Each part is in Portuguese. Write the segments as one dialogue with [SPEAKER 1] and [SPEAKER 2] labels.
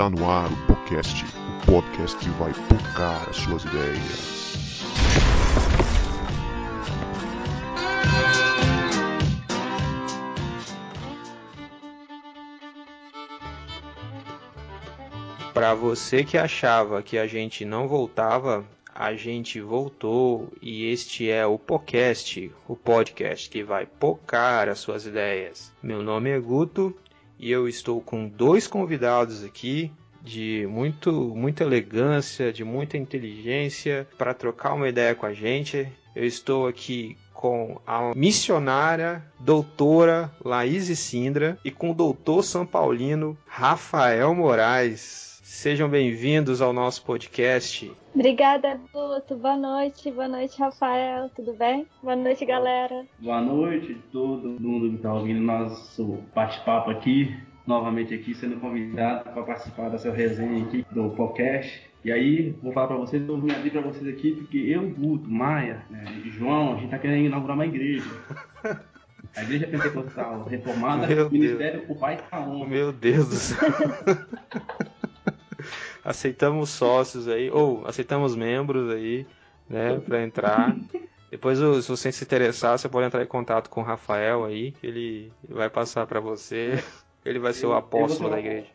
[SPEAKER 1] Está no ar o podcast, o podcast que vai tocar as suas ideias.
[SPEAKER 2] Para você que achava que a gente não voltava, a gente voltou e este é o podcast, o podcast que vai pocar as suas ideias. Meu nome é Guto e eu estou com dois convidados aqui de muito, muita elegância, de muita inteligência para trocar uma ideia com a gente. Eu estou aqui com a missionária doutora Laís Sindra e com o doutor São Paulino Rafael Moraes. Sejam bem-vindos ao nosso podcast.
[SPEAKER 3] Obrigada, Guto. Boa noite. Boa noite, Rafael. Tudo bem? Boa noite, galera.
[SPEAKER 4] Boa noite todo mundo que está ouvindo nosso bate-papo aqui. Novamente aqui sendo convidado para participar dessa resenha aqui do podcast. E aí, vou falar para vocês, eu vim abrir para vocês aqui, porque eu, Guto, Maia né, e João, a gente está querendo inaugurar uma igreja. A igreja pentecostal reformada, Meu ministério Deus. o Pai tá on.
[SPEAKER 2] Meu Deus do céu. aceitamos sócios aí, ou aceitamos membros aí, né, para entrar. Depois, se você se interessar, você pode entrar em contato com o Rafael aí, que ele vai passar para você. Ele vai ser o apóstolo da igreja.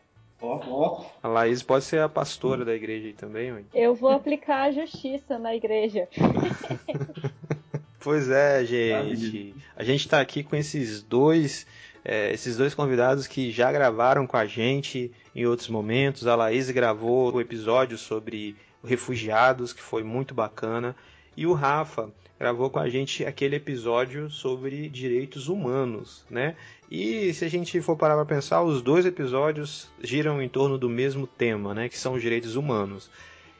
[SPEAKER 2] A Laís pode ser a pastora da igreja aí também, mãe.
[SPEAKER 3] Eu vou aplicar a justiça na igreja.
[SPEAKER 2] pois é, gente. A gente está aqui com esses dois é, esses dois convidados que já gravaram com a gente em outros momentos. A Laís gravou o episódio sobre refugiados, que foi muito bacana. E o Rafa gravou com a gente aquele episódio sobre direitos humanos, né? E se a gente for parar para pensar, os dois episódios giram em torno do mesmo tema, né? Que são os direitos humanos.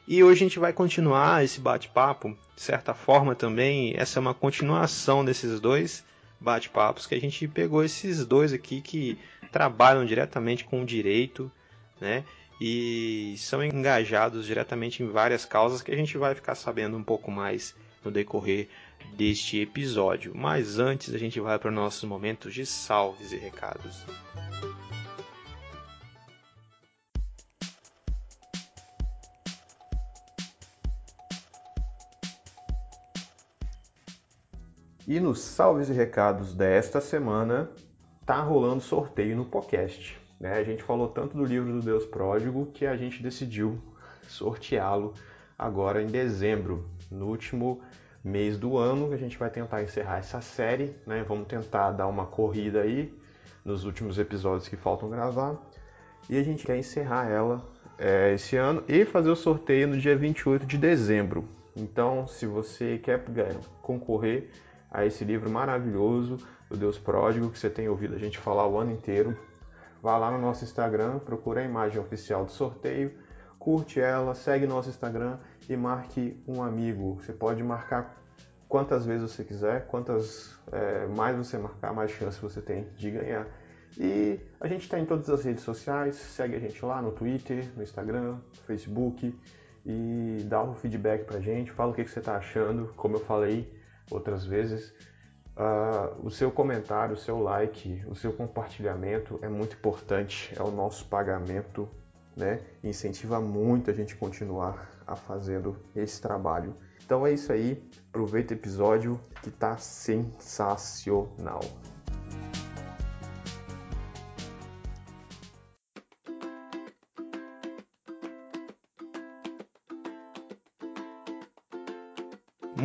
[SPEAKER 2] E hoje a gente vai continuar esse bate-papo, de certa forma também, essa é uma continuação desses dois bate-papos que a gente pegou esses dois aqui que trabalham diretamente com o direito, né? E são engajados diretamente em várias causas que a gente vai ficar sabendo um pouco mais no decorrer deste episódio. Mas antes a gente vai para os nossos momentos de salves e recados. E nos salves e recados desta semana, tá rolando sorteio no podcast. Né? A gente falou tanto do livro do Deus Pródigo que a gente decidiu sorteá-lo agora em dezembro, no último mês do ano, a gente vai tentar encerrar essa série, né? Vamos tentar dar uma corrida aí nos últimos episódios que faltam gravar. E a gente quer encerrar ela é, esse ano e fazer o sorteio no dia 28 de dezembro. Então, se você quer concorrer a esse livro maravilhoso do Deus Pródigo que você tem ouvido a gente falar o ano inteiro. Vá lá no nosso Instagram, procura a imagem oficial do sorteio, curte ela, segue nosso Instagram e marque um amigo. Você pode marcar quantas vezes você quiser, quantas é, mais você marcar, mais chance você tem de ganhar. E a gente está em todas as redes sociais, segue a gente lá no Twitter, no Instagram, no Facebook e dá um feedback pra gente, fala o que, que você está achando, como eu falei, outras vezes. Uh, o seu comentário, o seu like, o seu compartilhamento é muito importante, é o nosso pagamento, né? Incentiva muito a gente continuar a fazendo esse trabalho. Então é isso aí, aproveita o episódio que tá sensacional.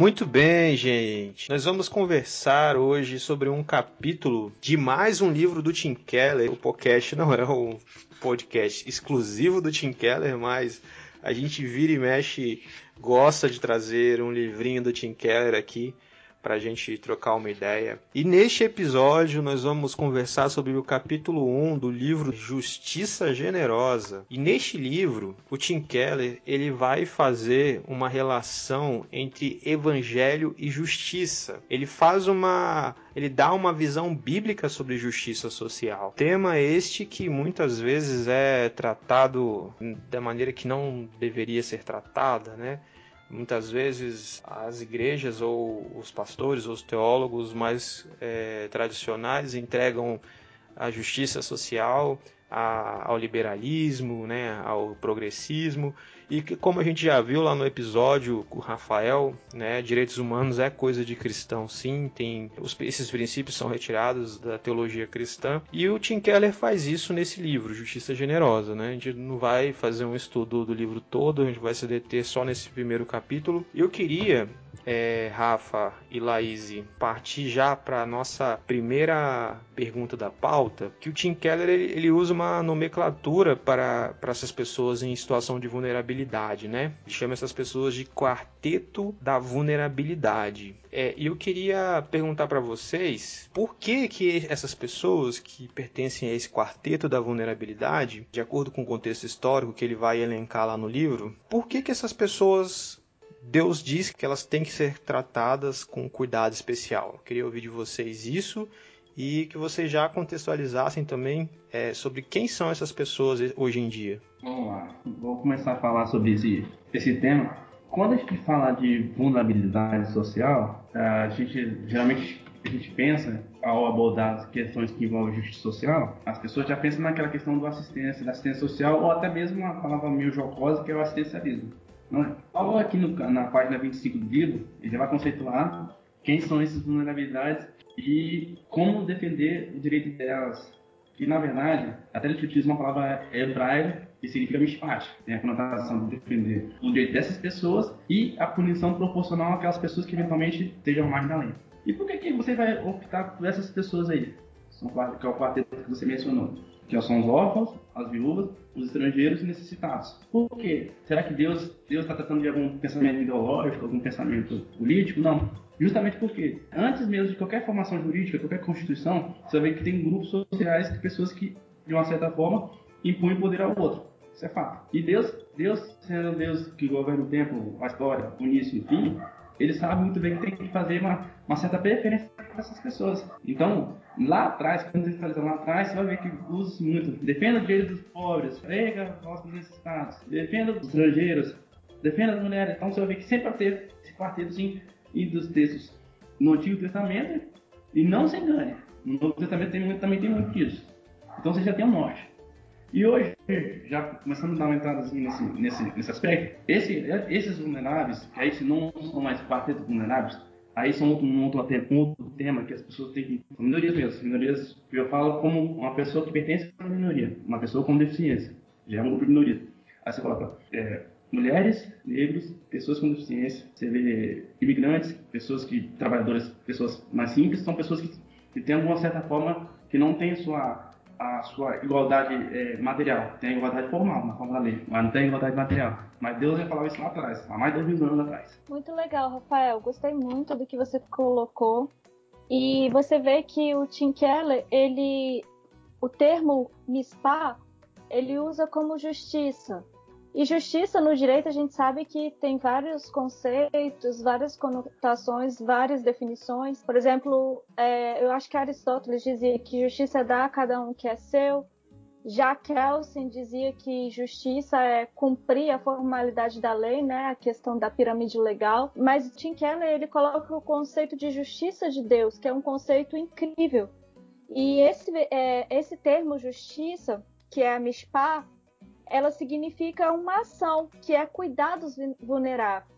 [SPEAKER 2] Muito bem, gente. Nós vamos conversar hoje sobre um capítulo de mais um livro do Tim Keller. O podcast não é um podcast exclusivo do Tim Keller, mas a gente vira e mexe, gosta de trazer um livrinho do Tim Keller aqui para a gente trocar uma ideia. E neste episódio nós vamos conversar sobre o capítulo 1 do livro Justiça Generosa. E neste livro, o Tim Keller ele vai fazer uma relação entre evangelho e justiça. Ele faz uma ele dá uma visão bíblica sobre justiça social. Tema este que muitas vezes é tratado da maneira que não deveria ser tratada, né? Muitas vezes as igrejas ou os pastores ou os teólogos mais é, tradicionais entregam a justiça social a, ao liberalismo, né, ao progressismo. E que, como a gente já viu lá no episódio com o Rafael, né, direitos humanos é coisa de cristão, sim. Tem os, esses princípios são retirados da teologia cristã. E o Tim Keller faz isso nesse livro, Justiça Generosa. Né? A gente não vai fazer um estudo do livro todo, a gente vai se deter só nesse primeiro capítulo. E eu queria é, Rafa e Laís, partir já para nossa primeira pergunta da pauta, que o Tim Keller ele, ele usa uma nomenclatura para, para essas pessoas em situação de vulnerabilidade, né? Ele chama essas pessoas de quarteto da vulnerabilidade. É, eu queria perguntar para vocês por que que essas pessoas que pertencem a esse quarteto da vulnerabilidade, de acordo com o contexto histórico que ele vai elencar lá no livro, por que que essas pessoas Deus diz que elas têm que ser tratadas com cuidado especial. Eu queria ouvir de vocês isso e que vocês já contextualizassem também é, sobre quem são essas pessoas hoje em dia.
[SPEAKER 4] Vamos lá, vou começar a falar sobre esse, esse tema. Quando a gente fala de vulnerabilidade social, a gente geralmente a gente pensa ao abordar as questões que envolvem justiça social, as pessoas já pensam naquela questão do assistência, da assistência social ou até mesmo uma palavra meio jocosa que é o assistencialismo. Paulo aqui no, na página 25 do livro, ele vai conceituar quem são essas vulnerabilidades e como defender o direito delas. Que, na verdade, até ele utiliza uma palavra hebraica que significa mishpat, tem a conotação de defender o direito dessas pessoas e a punição proporcional àquelas pessoas que eventualmente estejam mais da lei. E por que, que você vai optar por essas pessoas aí? São, que é o quarteto que você mencionou que são os órfãos, as viúvas, os estrangeiros e necessitados. Por quê? Será que Deus está tratando de algum pensamento ideológico, algum pensamento político? Não. Justamente porque, antes mesmo de qualquer formação jurídica, qualquer constituição, você ver que tem grupos sociais pessoas que, de uma certa forma, impõem poder ao outro. Isso é fato. E Deus, Deus sendo Deus que governa o tempo, a história, o início e o fim, ele sabe muito bem que tem que fazer uma, uma certa preferência para essas pessoas. Então, lá atrás, quando você está lá atrás, você vai ver que usa muito. Defenda o direito dos pobres, prega aos necessitados, defenda os estrangeiros, defenda as mulheres. Então, você vai ver que sempre vai ter esse quartetozinho e dos textos no Antigo Testamento. E não se engane, no Novo Testamento tem, também tem muito disso. Então, você já tem um norte. E hoje, já começando a dar uma entrada assim, nesse, nesse, nesse aspecto, esse, esses vulneráveis, que aí se não são mais quartetos vulneráveis, aí são outro, um, outro, um outro tema que as pessoas têm que. São minorias mesmo, minorias eu falo como uma pessoa que pertence a uma minoria, uma pessoa com deficiência, já é um grupo de minoria. Aí você coloca é, mulheres, negros, pessoas com deficiência, você vê imigrantes, pessoas que, trabalhadoras, pessoas mais simples, são pessoas que, que têm alguma certa forma que não têm sua a sua igualdade é, material. Tem a igualdade formal na forma da lei, mas não tem igualdade material. Mas Deus já falava isso lá atrás, há mais de dois mil anos atrás.
[SPEAKER 3] Muito legal, Rafael. Gostei muito do que você colocou. E você vê que o Tim Keller, ele, o termo mispa, ele usa como justiça. E justiça no direito a gente sabe que tem vários conceitos, várias conotações, várias definições. Por exemplo, é, eu acho que Aristóteles dizia que justiça é dar a cada um que é seu. Já Kelsen dizia que justiça é cumprir a formalidade da lei, né, a questão da pirâmide legal. Mas Tim Keller ele coloca o conceito de justiça de Deus, que é um conceito incrível. E esse, é, esse termo justiça, que é a mishpah, ela significa uma ação, que é cuidar dos vulneráveis.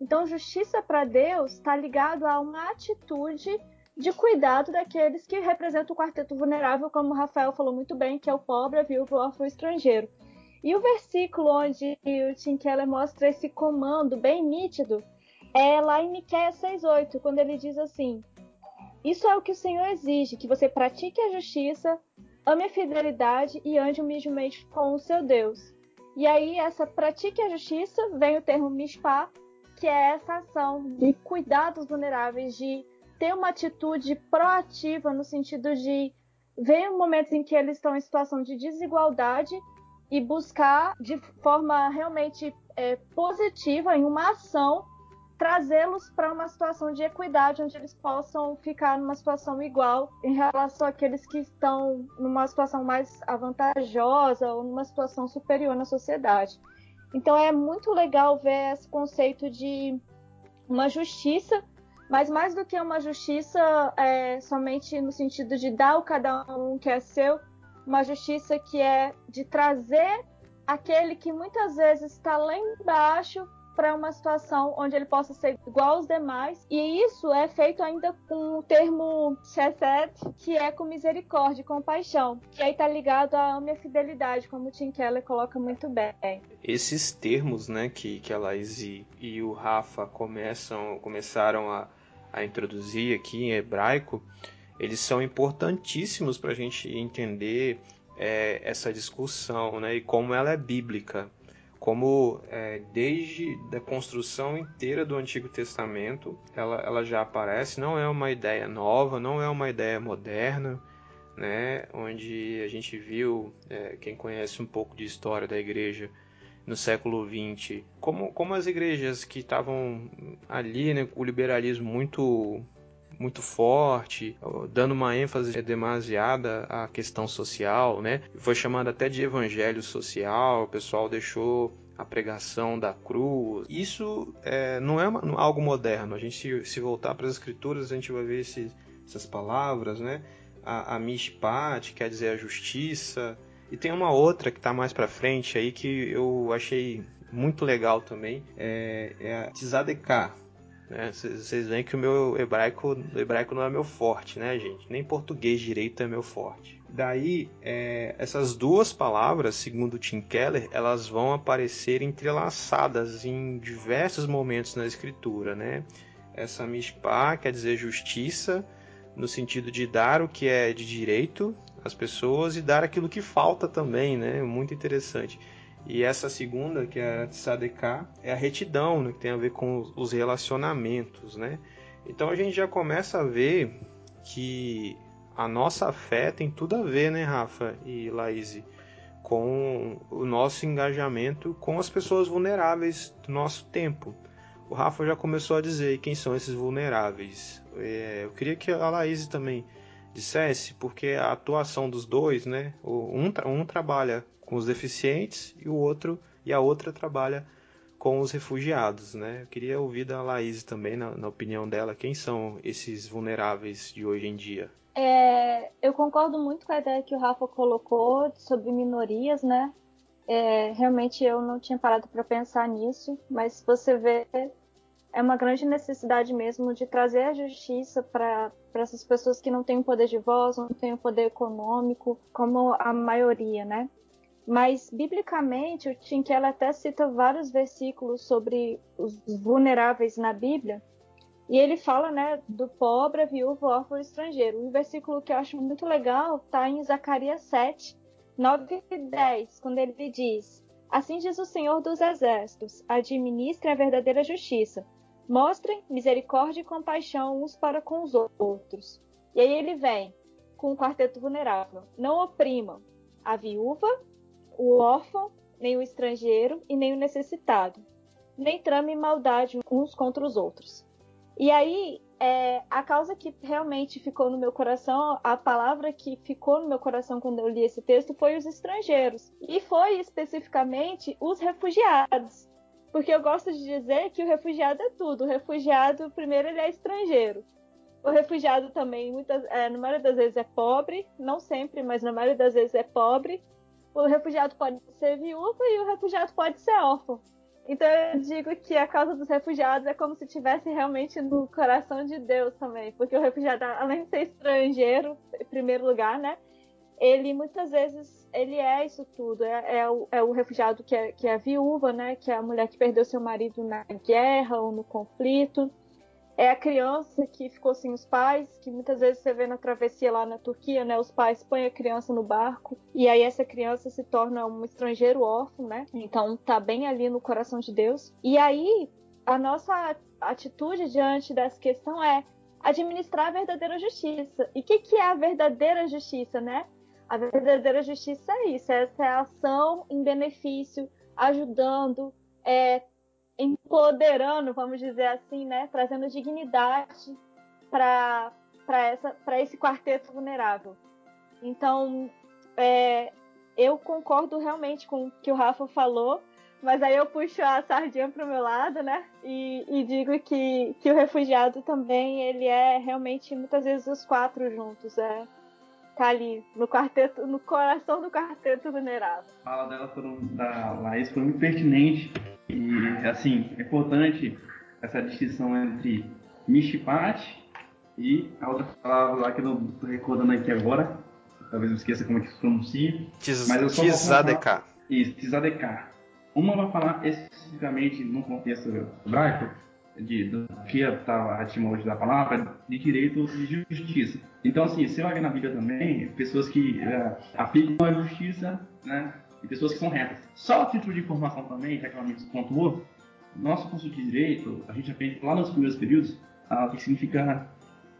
[SPEAKER 3] Então, justiça para Deus está ligado a uma atitude de cuidado daqueles que representam o quarteto vulnerável, como o Rafael falou muito bem, que é o pobre, a viúva, o órfão estrangeiro. E o versículo onde o Tim Keller mostra esse comando bem nítido é lá em Miqueias 6:8, quando ele diz assim: Isso é o que o Senhor exige, que você pratique a justiça, ame a fidelidade e ande humildemente com o seu Deus. E aí, essa pratique a justiça, vem o termo mishpah, que é essa ação de cuidar dos vulneráveis, de ter uma atitude proativa no sentido de ver momentos em que eles estão em situação de desigualdade e buscar de forma realmente é, positiva, em uma ação, trazê-los para uma situação de equidade, onde eles possam ficar numa situação igual em relação àqueles que estão numa situação mais avantajosa ou numa situação superior na sociedade. Então é muito legal ver esse conceito de uma justiça, mas mais do que uma justiça é, somente no sentido de dar o cada um que é seu, uma justiça que é de trazer aquele que muitas vezes está lá embaixo para uma situação onde ele possa ser igual aos demais. E isso é feito ainda com o termo chesed, que é com misericórdia e compaixão, que aí está ligado à minha fidelidade, como o Tim Keller coloca muito bem.
[SPEAKER 2] Esses termos, né, que, que a Laís e, e o Rafa começam, começaram a, a introduzir aqui em hebraico, eles são importantíssimos para a gente entender é, essa discussão né, e como ela é bíblica como é, desde a construção inteira do Antigo Testamento ela, ela já aparece, não é uma ideia nova, não é uma ideia moderna, né, onde a gente viu, é, quem conhece um pouco de história da igreja no século XX, como, como as igrejas que estavam ali, né, o liberalismo muito muito forte, dando uma ênfase demasiada à questão social, né? Foi chamado até de evangelho social, o pessoal deixou a pregação da cruz. Isso é, não é uma, algo moderno. A gente se, voltar para as escrituras, a gente vai ver esses, essas palavras, né? A, a mishpat, quer dizer a justiça. E tem uma outra que está mais para frente aí que eu achei muito legal também, é, é a tzadeká, vocês né? veem que o meu hebraico, o hebraico não é meu forte, né, gente? Nem português direito é meu forte. Daí, é, essas duas palavras, segundo Tim Keller, elas vão aparecer entrelaçadas em diversos momentos na escritura, né? Essa mishpah quer dizer justiça, no sentido de dar o que é de direito às pessoas e dar aquilo que falta também, né? Muito interessante. E essa segunda, que é a Tzadeká, é a retidão, né, que tem a ver com os relacionamentos, né? Então a gente já começa a ver que a nossa fé tem tudo a ver, né, Rafa e Laís, com o nosso engajamento com as pessoas vulneráveis do nosso tempo. O Rafa já começou a dizer quem são esses vulneráveis. É, eu queria que a Laís também dissesse, porque a atuação dos dois, né? Um, um trabalha com os deficientes e o outro e a outra trabalha com os refugiados, né? Eu queria ouvir da Laís também, na, na opinião dela, quem são esses vulneráveis de hoje em dia?
[SPEAKER 3] É, eu concordo muito com a ideia que o Rafa colocou sobre minorias, né? É, realmente eu não tinha parado para pensar nisso, mas você vê é uma grande necessidade mesmo de trazer a justiça para essas pessoas que não têm poder de voz, não têm poder econômico, como a maioria, né? Mas, biblicamente, o Tim Keller até cita vários versículos sobre os vulneráveis na Bíblia. E ele fala, né, do pobre, a viúva, órfão estrangeiro. Um versículo que eu acho muito legal está em Zacarias 7, 9 e 10, quando ele diz: Assim diz o Senhor dos Exércitos: administrem a verdadeira justiça. Mostrem misericórdia e compaixão uns para com os outros. E aí ele vem com o quarteto vulnerável: Não oprimam a viúva, o órfão, nem o estrangeiro e nem o necessitado, nem trame maldade uns contra os outros. E aí, é, a causa que realmente ficou no meu coração, a palavra que ficou no meu coração quando eu li esse texto foi os estrangeiros. E foi especificamente os refugiados. Porque eu gosto de dizer que o refugiado é tudo. O refugiado, primeiro, ele é estrangeiro. O refugiado também, muitas, é, na maioria das vezes, é pobre. Não sempre, mas na maioria das vezes é pobre o refugiado pode ser viúva e o refugiado pode ser órfão. Então eu digo que a causa dos refugiados é como se estivesse realmente no coração de Deus também, porque o refugiado, além de ser estrangeiro, em primeiro lugar, né? Ele muitas vezes ele é isso tudo, é, é, o, é o, refugiado que é, que é viúva, né? Que é a mulher que perdeu seu marido na guerra ou no conflito é a criança que ficou sem os pais, que muitas vezes você vê na travessia lá na Turquia, né? Os pais põem a criança no barco e aí essa criança se torna um estrangeiro órfão, né? Então tá bem ali no coração de Deus. E aí a nossa atitude diante dessa questão é administrar a verdadeira justiça. E o que, que é a verdadeira justiça, né? A verdadeira justiça é isso, essa é a ação em benefício, ajudando, é, empoderando, vamos dizer assim, né, trazendo dignidade para para esse quarteto vulnerável. Então, é, eu concordo realmente com o que o Rafa falou, mas aí eu puxo a sardinha para o meu lado, né? E, e, digo que, que o refugiado também ele é realmente muitas vezes os quatro juntos. É, tá ali no quarteto, no coração do quarteto mineral.
[SPEAKER 4] A fala dela foram, da Laís foi muito pertinente e, assim, é importante essa distinção entre Mishpat e a outra palavra lá que eu não tô recordando aqui agora, talvez eu esqueça como é que se pronuncia.
[SPEAKER 2] Tiz, mas eu só Tizadekar.
[SPEAKER 4] Isso, Tizadekar. Uma vai falar especificamente no contexto hebraico, de, do que está a etimologia da palavra, de direito de justiça. Então, assim, você vai ver na Bíblia também pessoas que é, aplicam a justiça, né? E pessoas que são retas. Só a título de informação também, já que ela me pontuou, nosso curso de direito, a gente aprende lá nos primeiros períodos ah, o que significa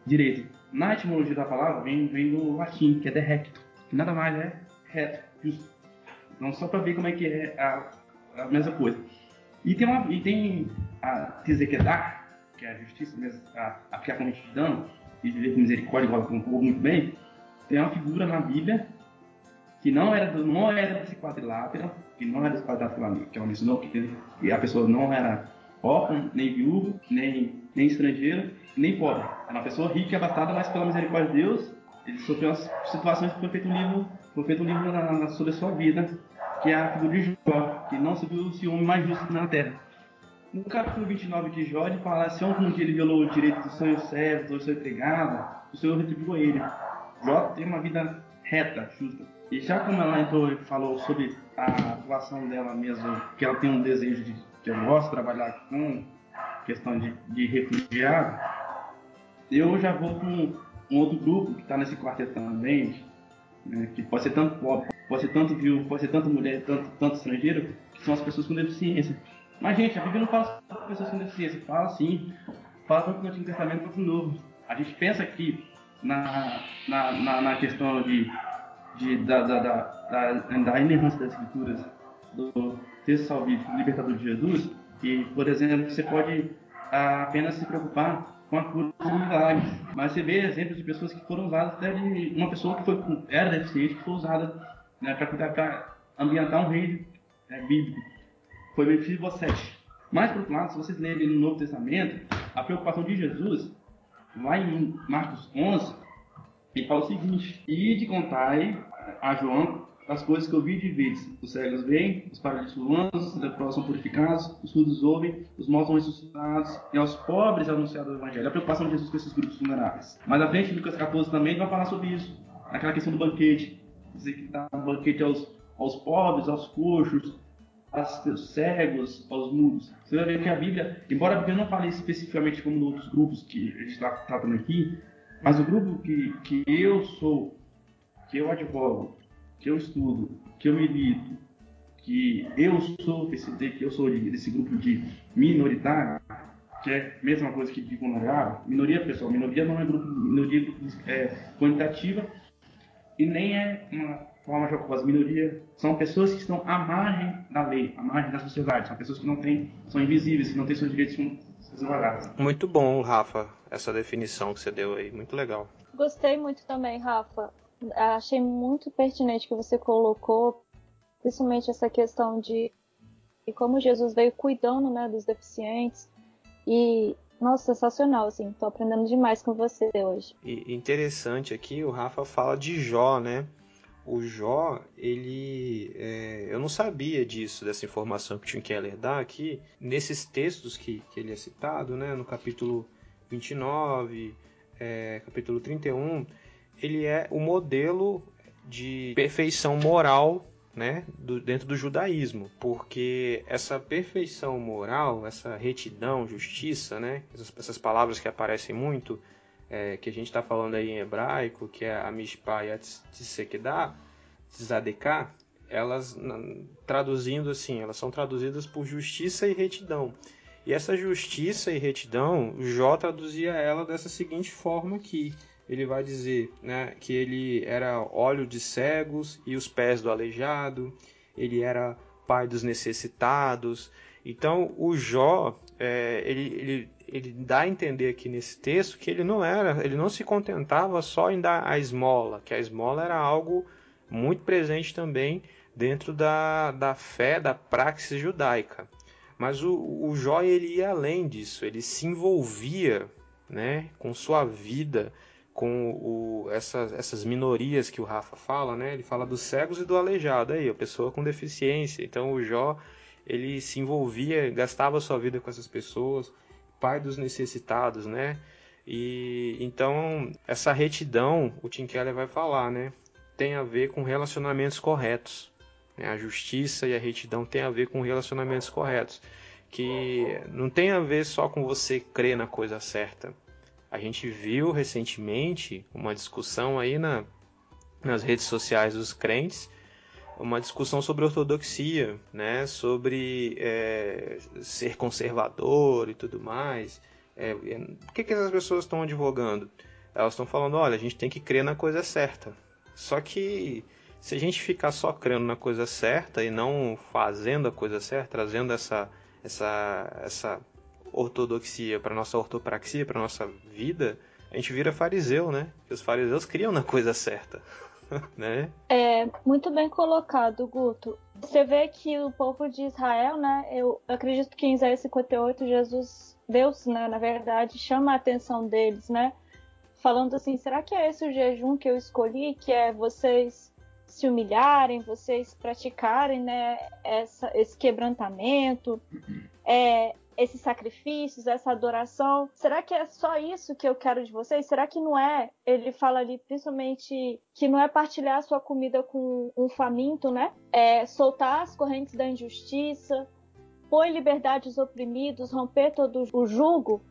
[SPEAKER 4] direito. Na etimologia da palavra vem, vem do latim, que é recto, que nada mais é reto, justo. Então, só para ver como é que é a, a mesma coisa. E tem, uma, e tem a Tizekedar, que é a justiça a, a ficar com retidão e viver com misericórdia, igual o povo muito bem. Tem uma figura na Bíblia que não era, não era desse quadrilátero, que não era desse quadrilátero que ela mencionou, que a pessoa não era órfã, nem viúvo, nem, nem estrangeiro, nem pobre. Era uma pessoa rica e abastada, mas pela misericórdia de Deus, ele sofreu umas situações que foi feito um livro, foi feito um livro na, na, sobre a sua vida, que é a figura de Jó, que não se viu o homem mais justo na terra. No capítulo 29 de Jó, ele fala: se um dia ele violou o direito do seu servo, do seu empregado, o Senhor retribuiu a ele. Jó tem uma vida reta, justa. E já como ela entrou e falou sobre a atuação dela mesmo, que ela tem um desejo de que eu gosto de trabalhar com questão de, de refugiado, eu já vou com um outro grupo que está nesse quarteto também, né, que pode ser tanto pobre, pode ser tanto viúvo, pode ser tanto mulher, tanto, tanto estrangeiro, que são as pessoas com deficiência. Mas, gente, a Bíblia não fala só para pessoas com deficiência, fala sim, fala tanto no Antigo Testamento quanto no Novo. A gente pensa que na, na, na, na questão de, de, da, da, da, da, inerrância das Escrituras, do texto salvífico libertador de Jesus, que, por exemplo, você pode apenas se preocupar com a cura dos milagres. Mas você vê exemplos de pessoas que foram usadas, até de uma pessoa que foi, era deficiente, que foi usada né, para ambientar um rei é, bíblico. Foi Mefibosete. Mas, por outro lado, se vocês lerem no Novo Testamento, a preocupação de Jesus, lá em Marcos 11, ele fala o seguinte: E de contar a João as coisas que eu vi de vez. Os cegos veem, os paralíticos andam, os leprosos são purificados, os surdos ouvem, os mortos são ressuscitados, e aos pobres é anunciado o Evangelho. A preocupação de Jesus com esses grupos vulneráveis. Mais à frente, Lucas 14 também vai falar sobre isso. Aquela questão do banquete. Dizer que dá um banquete aos, aos pobres, aos coxos, aos cegos, aos mudos. Você vai ver que a Bíblia, embora a Bíblia não fale especificamente como outros grupos que a gente está tratando aqui, mas o grupo que, que eu sou, que eu advogo, que eu estudo, que eu milito, que eu sou PCD, que eu sou desse grupo de minoritário, que é a mesma coisa que de vulnerável, minoria pessoal, minoria não é grupo, minoria é quantitativa e nem é uma forma jocosa, minoria são pessoas que estão à margem da lei, à margem da sociedade, são pessoas que não têm, são invisíveis, que não têm seus direitos.
[SPEAKER 2] Muito bom, Rafa, essa definição que você deu aí, muito legal.
[SPEAKER 3] Gostei muito também, Rafa achei muito pertinente que você colocou, principalmente essa questão de, de como Jesus veio cuidando né, dos deficientes. E, nossa, sensacional, assim, tô aprendendo demais com você hoje.
[SPEAKER 2] E interessante aqui, o Rafa fala de Jó, né? O Jó, ele. É, eu não sabia disso, dessa informação que o Tim Keller dá aqui. Nesses textos que, que ele é citado, né? No capítulo 29, é, capítulo 31, ele é o modelo de perfeição moral né, do, dentro do judaísmo, porque essa perfeição moral, essa retidão, justiça, né, essas, essas palavras que aparecem muito, é, que a gente está falando aí em hebraico, que é a mishpah e a elas, traduzindo assim, elas são traduzidas por justiça e retidão. E essa justiça e retidão, Jó traduzia ela dessa seguinte forma aqui, ele vai dizer né, que ele era óleo de cegos e os pés do aleijado, ele era pai dos necessitados. Então o Jó é, ele, ele, ele dá a entender aqui nesse texto que ele não era, ele não se contentava só em dar a esmola, que a esmola era algo muito presente também dentro da, da fé, da praxis judaica. Mas o, o Jó ele ia além disso, ele se envolvia né, com sua vida com o, essas, essas minorias que o Rafa fala, né? Ele fala dos cegos e do aleijado, aí, a pessoa com deficiência. Então o Jó, ele se envolvia, gastava sua vida com essas pessoas, pai dos necessitados, né? E então essa retidão, o Tim Keller vai falar, né? Tem a ver com relacionamentos corretos. Né? A justiça e a retidão tem a ver com relacionamentos corretos, que não tem a ver só com você crer na coisa certa. A gente viu recentemente uma discussão aí na, nas redes sociais dos crentes, uma discussão sobre ortodoxia, né? Sobre é, ser conservador e tudo mais. É, é, por que, que essas pessoas estão advogando? Elas estão falando, olha, a gente tem que crer na coisa certa. Só que se a gente ficar só crendo na coisa certa e não fazendo a coisa certa, trazendo essa, essa, essa ortodoxia para nossa ortopraxia, para nossa vida, a gente vira fariseu, né? Os fariseus criam na coisa certa. né?
[SPEAKER 3] É muito bem colocado, Guto. Você vê que o povo de Israel, né? Eu acredito que em Isaías 58 Jesus Deus, né, na verdade, chama a atenção deles, né? Falando assim, será que é esse o jejum que eu escolhi, que é vocês se humilharem, vocês praticarem, né, essa, esse quebrantamento, é, esses sacrifícios, essa adoração? Será que é só isso que eu quero de vocês? Será que não é? Ele fala ali principalmente que não é partilhar sua comida com um faminto, né? É soltar as correntes da injustiça, pôr em liberdade os oprimidos, romper todo o jugo.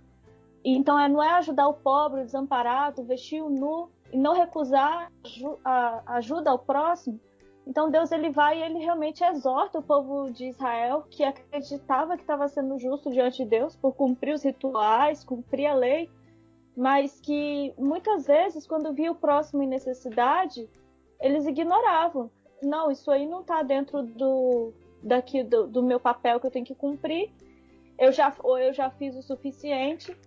[SPEAKER 3] Então, é, não é ajudar o pobre, o desamparado, vestir o nu e não recusar a ajuda ao próximo. Então, Deus ele vai e ele realmente exorta o povo de Israel que acreditava que estava sendo justo diante de Deus por cumprir os rituais, cumprir a lei, mas que muitas vezes, quando via o próximo em necessidade, eles ignoravam. Não, isso aí não está dentro do, daqui do, do, meu papel que eu tenho que cumprir. Eu já, ou eu já fiz o suficiente.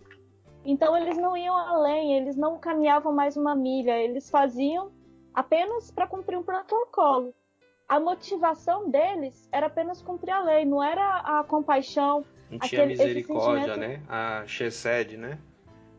[SPEAKER 3] Então eles não iam além, eles não caminhavam mais uma milha, eles faziam apenas para cumprir um protocolo. A motivação deles era apenas cumprir a lei, não era a compaixão.
[SPEAKER 2] Não tinha aquele, misericórdia, né? A Chesed, né?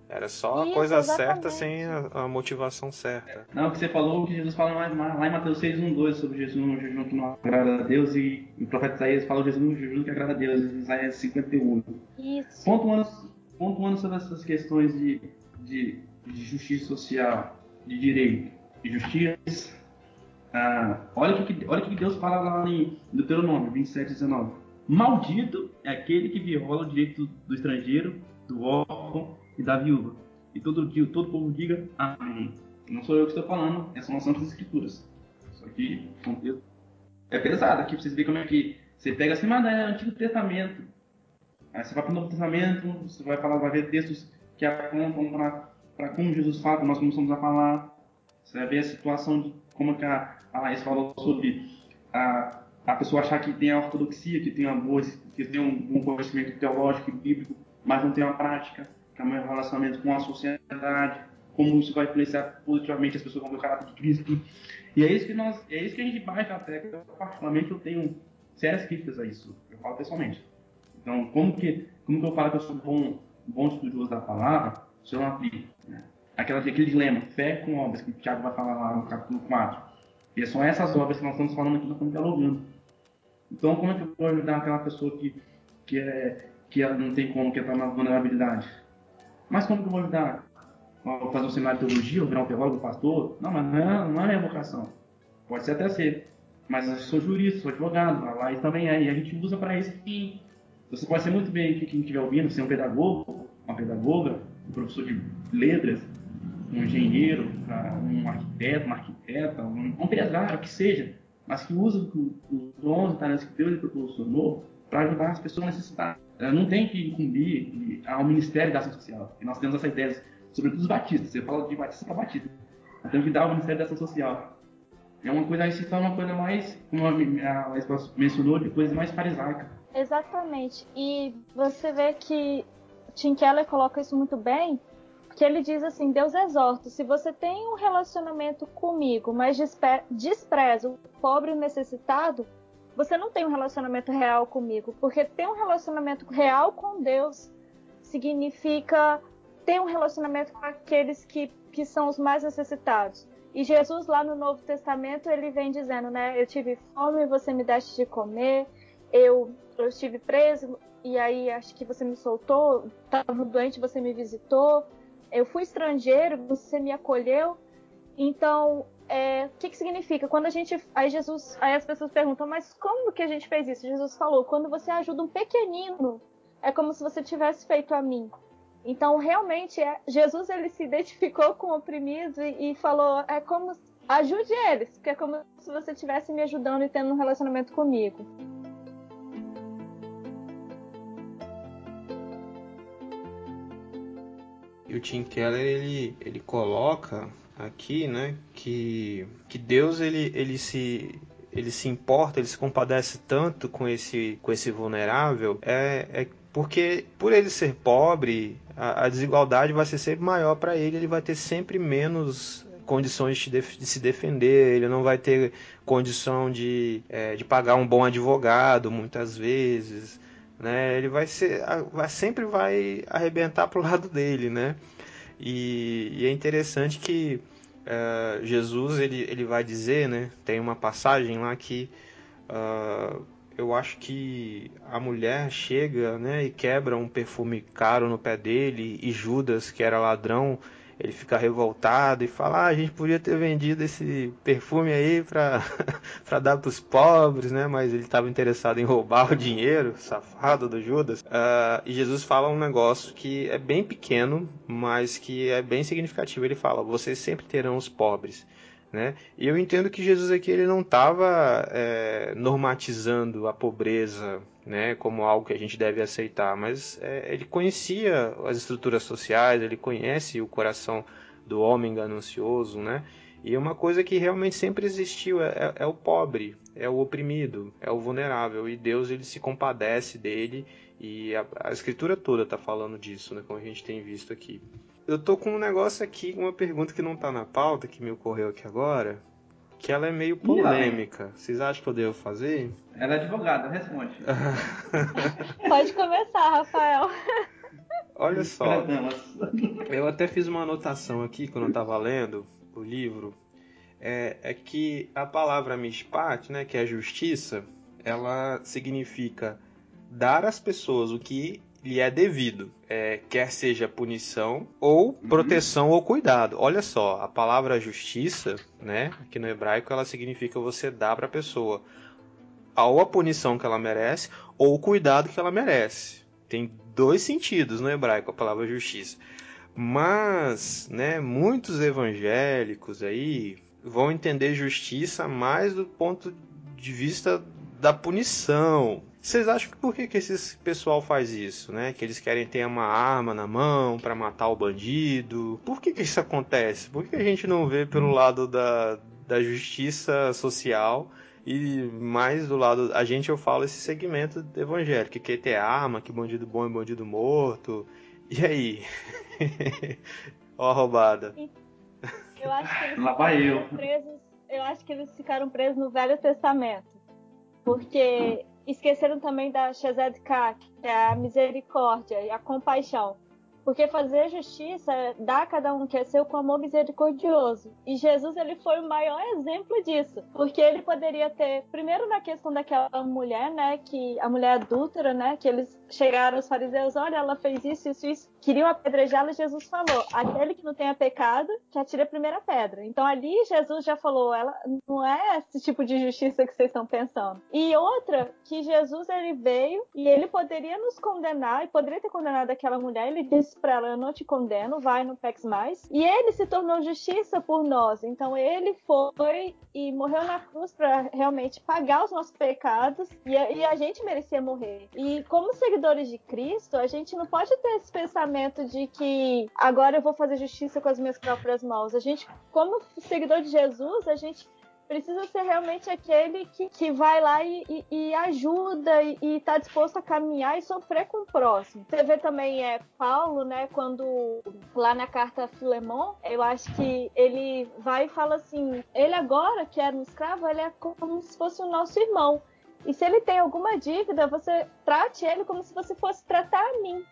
[SPEAKER 2] Era só a coisa exatamente. certa sem a, a, motivação certa.
[SPEAKER 4] Não, o que você falou, que Jesus fala lá, lá em Mateus 6, 1, 2 sobre Jesus no jejum que não agrada a Deus e, o profeta Isaías fala Jesus no jejum que agrada a Deus, em Isaías 51.
[SPEAKER 3] Isso.
[SPEAKER 4] Pontuando, pontuando sobre essas questões de, de, de justiça social, de direito justiça, ah, olha o que, olha que Deus fala lá em Deuteronômio 27, 19. Maldito é aquele que viola o direito do estrangeiro, do órfão e da viúva. E todo dia todo povo diga amém. Não sou eu que estou falando, essas são as escrituras. Só que é pesado aqui pra vocês verem como é que você pega assim, mas é Antigo Testamento. Aí você vai para o Novo Testamento, você vai falar, vai ver textos que apontam para como Jesus fala, como nós começamos a falar. Você vai ver a situação de como que a, Laís falou sobre a, a pessoa achar que tem a ortodoxia, que tem, uma boa, que tem um conhecimento teológico e bíblico, mas não tem uma prática que é meu relacionamento com a sociedade, como isso vai influenciar positivamente as pessoas com o caráter de Cristo. E é isso que nós, é isso que a gente bate na tecla. Particularmente, eu tenho sérias críticas a isso. Eu falo pessoalmente. Então, como que, como que eu falo que eu sou bom, bom estudioso da palavra se eu não aplico? Né? Aquela, aquele dilema, fé com obras, que o Tiago vai falar lá no capítulo 4. E são essas obras que nós estamos falando aqui, nós estamos dialogando. Então, como é que eu vou ajudar aquela pessoa que, que, é, que não tem como, que está na vulnerabilidade? Mas como que eu vou ajudar? Vou fazer um seminário de teologia, ou virar um teólogo, pastor? Não, mas não é, não é minha vocação. Pode ser até ser. Mas eu sou jurista, sou advogado, a Laís também é. E a gente usa para isso que você pode ser muito bem, quem estiver ouvindo, ser um pedagogo, uma pedagoga, um professor de letras, um engenheiro, um arquiteto, uma arquiteta, um, um empresário, que seja, mas que usa os dons e talentos que Deus lhe proporcionou para ajudar as pessoas necessitadas. Não tem que incumbir ao Ministério da Ação Social. Nós temos essa ideia, sobretudo os batistas. Você fala de batista para batista. Nós temos que dar ao Ministério da Ação Social. É uma coisa, aí se torna uma coisa mais, como a esposa mencionou, de coisa mais farisaica.
[SPEAKER 3] Exatamente. E você vê que Tim Keller coloca isso muito bem, que ele diz assim: Deus exorta, se você tem um relacionamento comigo, mas despreza o pobre e o necessitado, você não tem um relacionamento real comigo, porque ter um relacionamento real com Deus significa ter um relacionamento com aqueles que que são os mais necessitados. E Jesus lá no Novo Testamento ele vem dizendo, né? Eu tive fome, você me deste de comer. Eu, eu estive preso e aí acho que você me soltou. Estava doente, você me visitou. Eu fui estrangeiro, você me acolheu. Então, é, o que, que significa? Quando a gente. Aí Jesus. Aí as pessoas perguntam, mas como que a gente fez isso? Jesus falou, quando você ajuda um pequenino, é como se você tivesse feito a mim. Então, realmente, é, Jesus ele se identificou com o oprimido e, e falou: é como. Ajude eles, porque é como se você estivesse me ajudando e tendo um relacionamento comigo.
[SPEAKER 2] E o Tim Keller ele, ele coloca aqui, né, que, que Deus ele, ele se ele se importa, ele se compadece tanto com esse com esse vulnerável é, é porque por ele ser pobre, a, a desigualdade vai ser sempre maior para ele, ele vai ter sempre menos condições de, de, se defender, ele não vai ter condição de, é, de pagar um bom advogado muitas vezes, né? Ele vai ser, sempre vai arrebentar pro lado dele, né? E, e é interessante que uh, Jesus ele, ele vai dizer, né? Tem uma passagem lá que uh, eu acho que a mulher chega né, e quebra um perfume caro no pé dele e Judas, que era ladrão, ele fica revoltado e fala: ah, a gente podia ter vendido esse perfume aí para dar para os pobres, né? Mas ele estava interessado em roubar o dinheiro, safado do Judas. Uh, e Jesus fala um negócio que é bem pequeno, mas que é bem significativo. Ele fala: vocês sempre terão os pobres. Né? E eu entendo que Jesus aqui ele não estava é, normatizando a pobreza né, como algo que a gente deve aceitar, mas é, ele conhecia as estruturas sociais, ele conhece o coração do homem ganancioso, né? E uma coisa que realmente sempre existiu é, é, é o pobre, é o oprimido, é o vulnerável, e Deus ele se compadece dele, e a, a escritura toda está falando disso, né, como a gente tem visto aqui. Eu tô com um negócio aqui, uma pergunta que não tá na pauta, que me ocorreu aqui agora, que ela é meio polêmica. Vocês acham que eu devo fazer?
[SPEAKER 4] Ela é advogada, responde.
[SPEAKER 3] Pode começar, Rafael.
[SPEAKER 2] Olha só, eu até fiz uma anotação aqui quando eu estava lendo o livro. É, é que a palavra mishpat, né, que é justiça, ela significa dar às pessoas o que lhe é devido, é, quer seja punição ou uhum. proteção uhum. ou cuidado. Olha só, a palavra justiça, né, aqui no hebraico, ela significa você dar para a pessoa ou a punição que ela merece ou o cuidado que ela merece. Tem dois sentidos no hebraico a palavra justiça. Mas, né, muitos evangélicos aí vão entender justiça mais do ponto de vista da punição, vocês acham que por que, que esse pessoal faz isso, né? Que eles querem ter uma arma na mão para matar o bandido? Por que, que isso acontece? Por que a gente não vê pelo lado da, da justiça social e mais do lado a gente eu falo esse segmento evangélico que quer ter arma, que bandido bom é bandido morto. E aí? Ó a roubada.
[SPEAKER 3] Eu acho que eles Lá vai eu. presos. Eu acho que eles ficaram presos no Velho Testamento. Porque esqueceram também da Shazad Kak, que é a misericórdia e a compaixão. Porque fazer justiça dá a cada um que é seu com amor misericordioso. E Jesus ele foi o maior exemplo disso, porque ele poderia ter, primeiro na questão daquela mulher, né, que a mulher adúltera, né, que eles chegaram os fariseus, olha, ela fez isso, isso, isso, queriam apedrejá-la, Jesus falou: aquele que não tenha pecado, que atire a primeira pedra. Então ali Jesus já falou: ela não é esse tipo de justiça que vocês estão pensando. E outra, que Jesus ele veio e ele poderia nos condenar, e poderia ter condenado aquela mulher, ele disse para ela: eu não te condeno, vai, não peques mais. E ele se tornou justiça por nós. Então ele foi e morreu na cruz para realmente pagar os nossos pecados e a, e a gente merecia morrer. E como seguidores de Cristo, a gente não pode ter esse pensamento pensamento de que agora eu vou fazer justiça com as minhas próprias mãos. A gente, como seguidor de Jesus, a gente precisa ser realmente aquele que, que vai lá e, e, e ajuda e está disposto a caminhar e sofrer com o próximo. Você vê também é Paulo, né, quando lá na carta a Filemon, eu acho que ele vai e fala assim, ele agora que era um escravo, ele é como se fosse o nosso irmão. E se ele tem alguma dívida, você trate ele como se você fosse tratar a mim.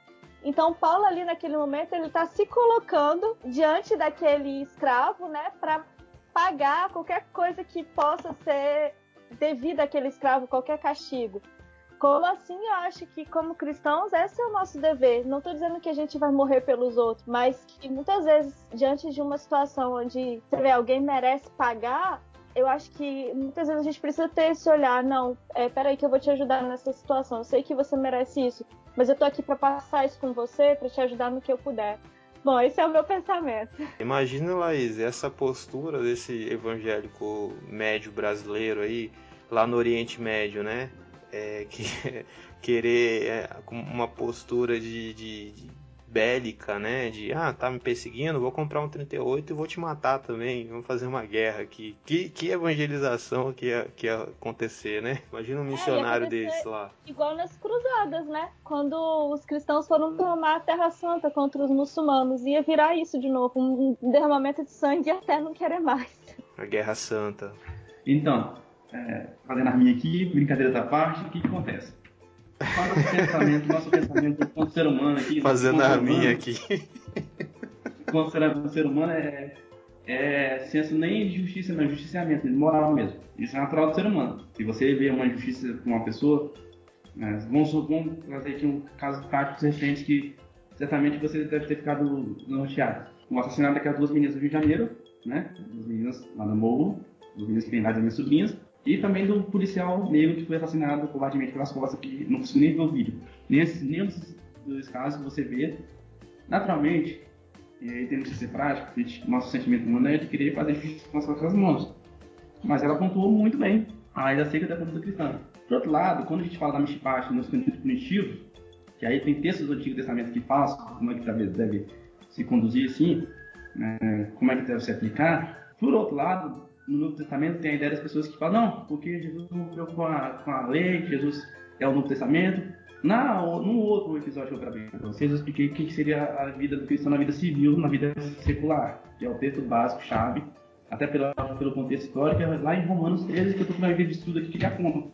[SPEAKER 3] Então Paulo ali naquele momento ele está se colocando diante daquele escravo, né, para pagar qualquer coisa que possa ser devida àquele escravo, qualquer castigo. Como assim eu acho que, como cristãos, esse é o nosso dever. Não estou dizendo que a gente vai morrer pelos outros, mas que muitas vezes, diante de uma situação onde você vê alguém merece pagar, eu acho que muitas vezes a gente precisa ter esse olhar. Não, é, peraí, que eu vou te ajudar nessa situação. Eu sei que você merece isso, mas eu tô aqui para passar isso com você, para te ajudar no que eu puder. Bom, esse é o meu pensamento.
[SPEAKER 2] Imagina, Laís, essa postura desse evangélico médio brasileiro aí, lá no Oriente Médio, né? É, que, querer é, uma postura de, de, de, bélica, né? De, ah, tá me perseguindo, vou comprar um 38 e vou te matar também, vamos fazer uma guerra aqui. Que, que evangelização que ia, que ia acontecer, né? Imagina um é, missionário é, desse lá.
[SPEAKER 3] Igual nas cruzadas, né? Quando os cristãos foram tomar a Terra Santa contra os muçulmanos, ia virar isso de novo, um derramamento de sangue até não querer mais.
[SPEAKER 2] A Guerra Santa.
[SPEAKER 4] Então, é, fazendo a minha aqui, brincadeira da parte, o que, que acontece? Pensamento, nosso pensamento enquanto ser humano aqui.
[SPEAKER 2] Fazendo a minha aqui.
[SPEAKER 4] Enquanto ser, ser humano é, é senso nem de justiça, não, justiciamento, de moral mesmo. Isso é natural do ser humano. Se você vê uma injustiça com uma pessoa, né, vamos, vamos trazer aqui um caso prático recente que certamente você deve ter ficado norteado. O assassinato daquelas duas meninas do Rio de Janeiro, né? Duas meninas lá no morro, duas meninas que têm idade das minhas sobrinhas, e também do policial negro que foi assassinado covardemente pelas costas, que não conseguiu nem ver o vídeo. Nesse, nenhum dos casos você vê, naturalmente, aí temos que ser prático, nosso sentimento humano é de querer fazer justiça com as próprias mãos. Mas ela pontuou muito bem a ainda seca da conduta cristã. Por outro lado, quando a gente fala da Mishpat nos sentidos punitivos, que aí tem textos do Antigo Testamento que falam como é que deve, deve se conduzir assim, né, como é que deve se aplicar. Por outro lado, no Novo Testamento tem a ideia das pessoas que falam, não, porque Jesus preocupou com a, com a lei, Jesus é o Novo Testamento. Na, no outro episódio que eu gravei para vocês, eu expliquei o que seria a vida do cristão na vida civil, na vida secular, que é o texto básico, chave, até pelo, pelo contexto histórico, é lá em Romanos 13, que eu estou com uma vida de estudo aqui que ele aponta.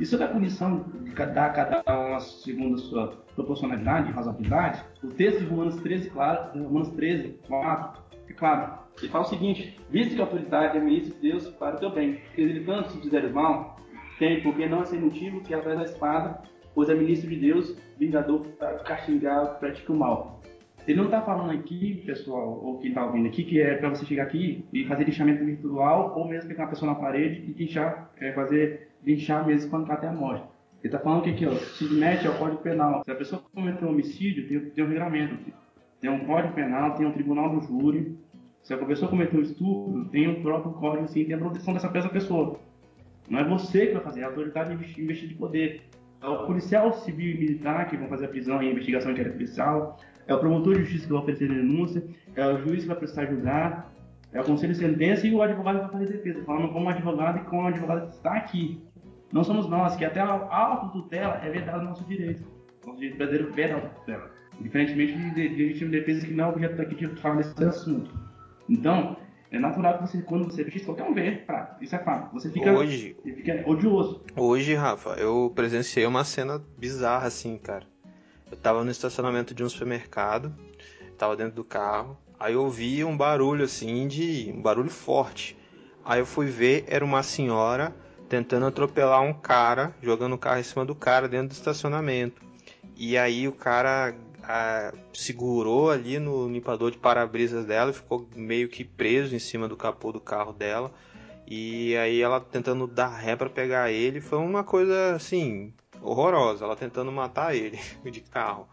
[SPEAKER 4] Isso é a punição de dar cada uma segundo a sua proporcionalidade, razoabilidade. O texto de Romanos 13, claro, Romanos 13, 4, é claro, ele fala o seguinte: visto que a autoridade é ministro de Deus para o teu bem, tanto se fizeres mal, tem porque não é sem motivo que atrás da espada, pois é ministro de Deus, vingador para castigar, pratica o mal. Ele não está falando aqui, pessoal, ou quem está ouvindo aqui, que é para você chegar aqui e fazer lixamento virtual, ou mesmo pegar uma pessoa na parede e lixar, é, fazer lixar mesmo está até a morte. Ele está falando que aqui, ó, se mete ao Código Penal. Se a pessoa cometeu um homicídio, tem, tem um regulamento. Tem um Código Penal, tem um Tribunal do Júri, se a pessoa cometeu um estupro, tem um próprio código assim, tem a proteção dessa pessoa. Não é você que vai fazer, é a autoridade investir de poder. É o policial civil e militar que vão fazer a prisão e a investigação inquérito policial, é o promotor de justiça que vai oferecer a denúncia, é o juiz que vai precisar julgar, é o conselho de sentença e o advogado que vai fazer defesa, falando como advogado e como advogado que está aqui. Não somos nós, que até a autotutela é vedada no nosso direito. Nosso direito brasileiro veda a autotutela. Diferentemente de, de, de legítima defesa que não é objeto aqui de falar desse assunto. Então, é natural que você, quando você vê qualquer um vê, isso é fato. Você fica,
[SPEAKER 2] hoje,
[SPEAKER 4] fica odioso.
[SPEAKER 2] Hoje, Rafa, eu presenciei uma cena bizarra assim, cara. Eu tava no estacionamento de um supermercado, tava dentro do carro, aí eu ouvi um barulho assim de. um barulho forte. Aí eu fui ver, era uma senhora tentando atropelar um cara, jogando o carro em cima do cara dentro do estacionamento. E aí o cara segurou ali no limpador de para-brisas dela e ficou meio que preso em cima do capô do carro dela. E aí ela tentando dar ré para pegar ele, foi uma coisa assim horrorosa, ela tentando matar ele de carro.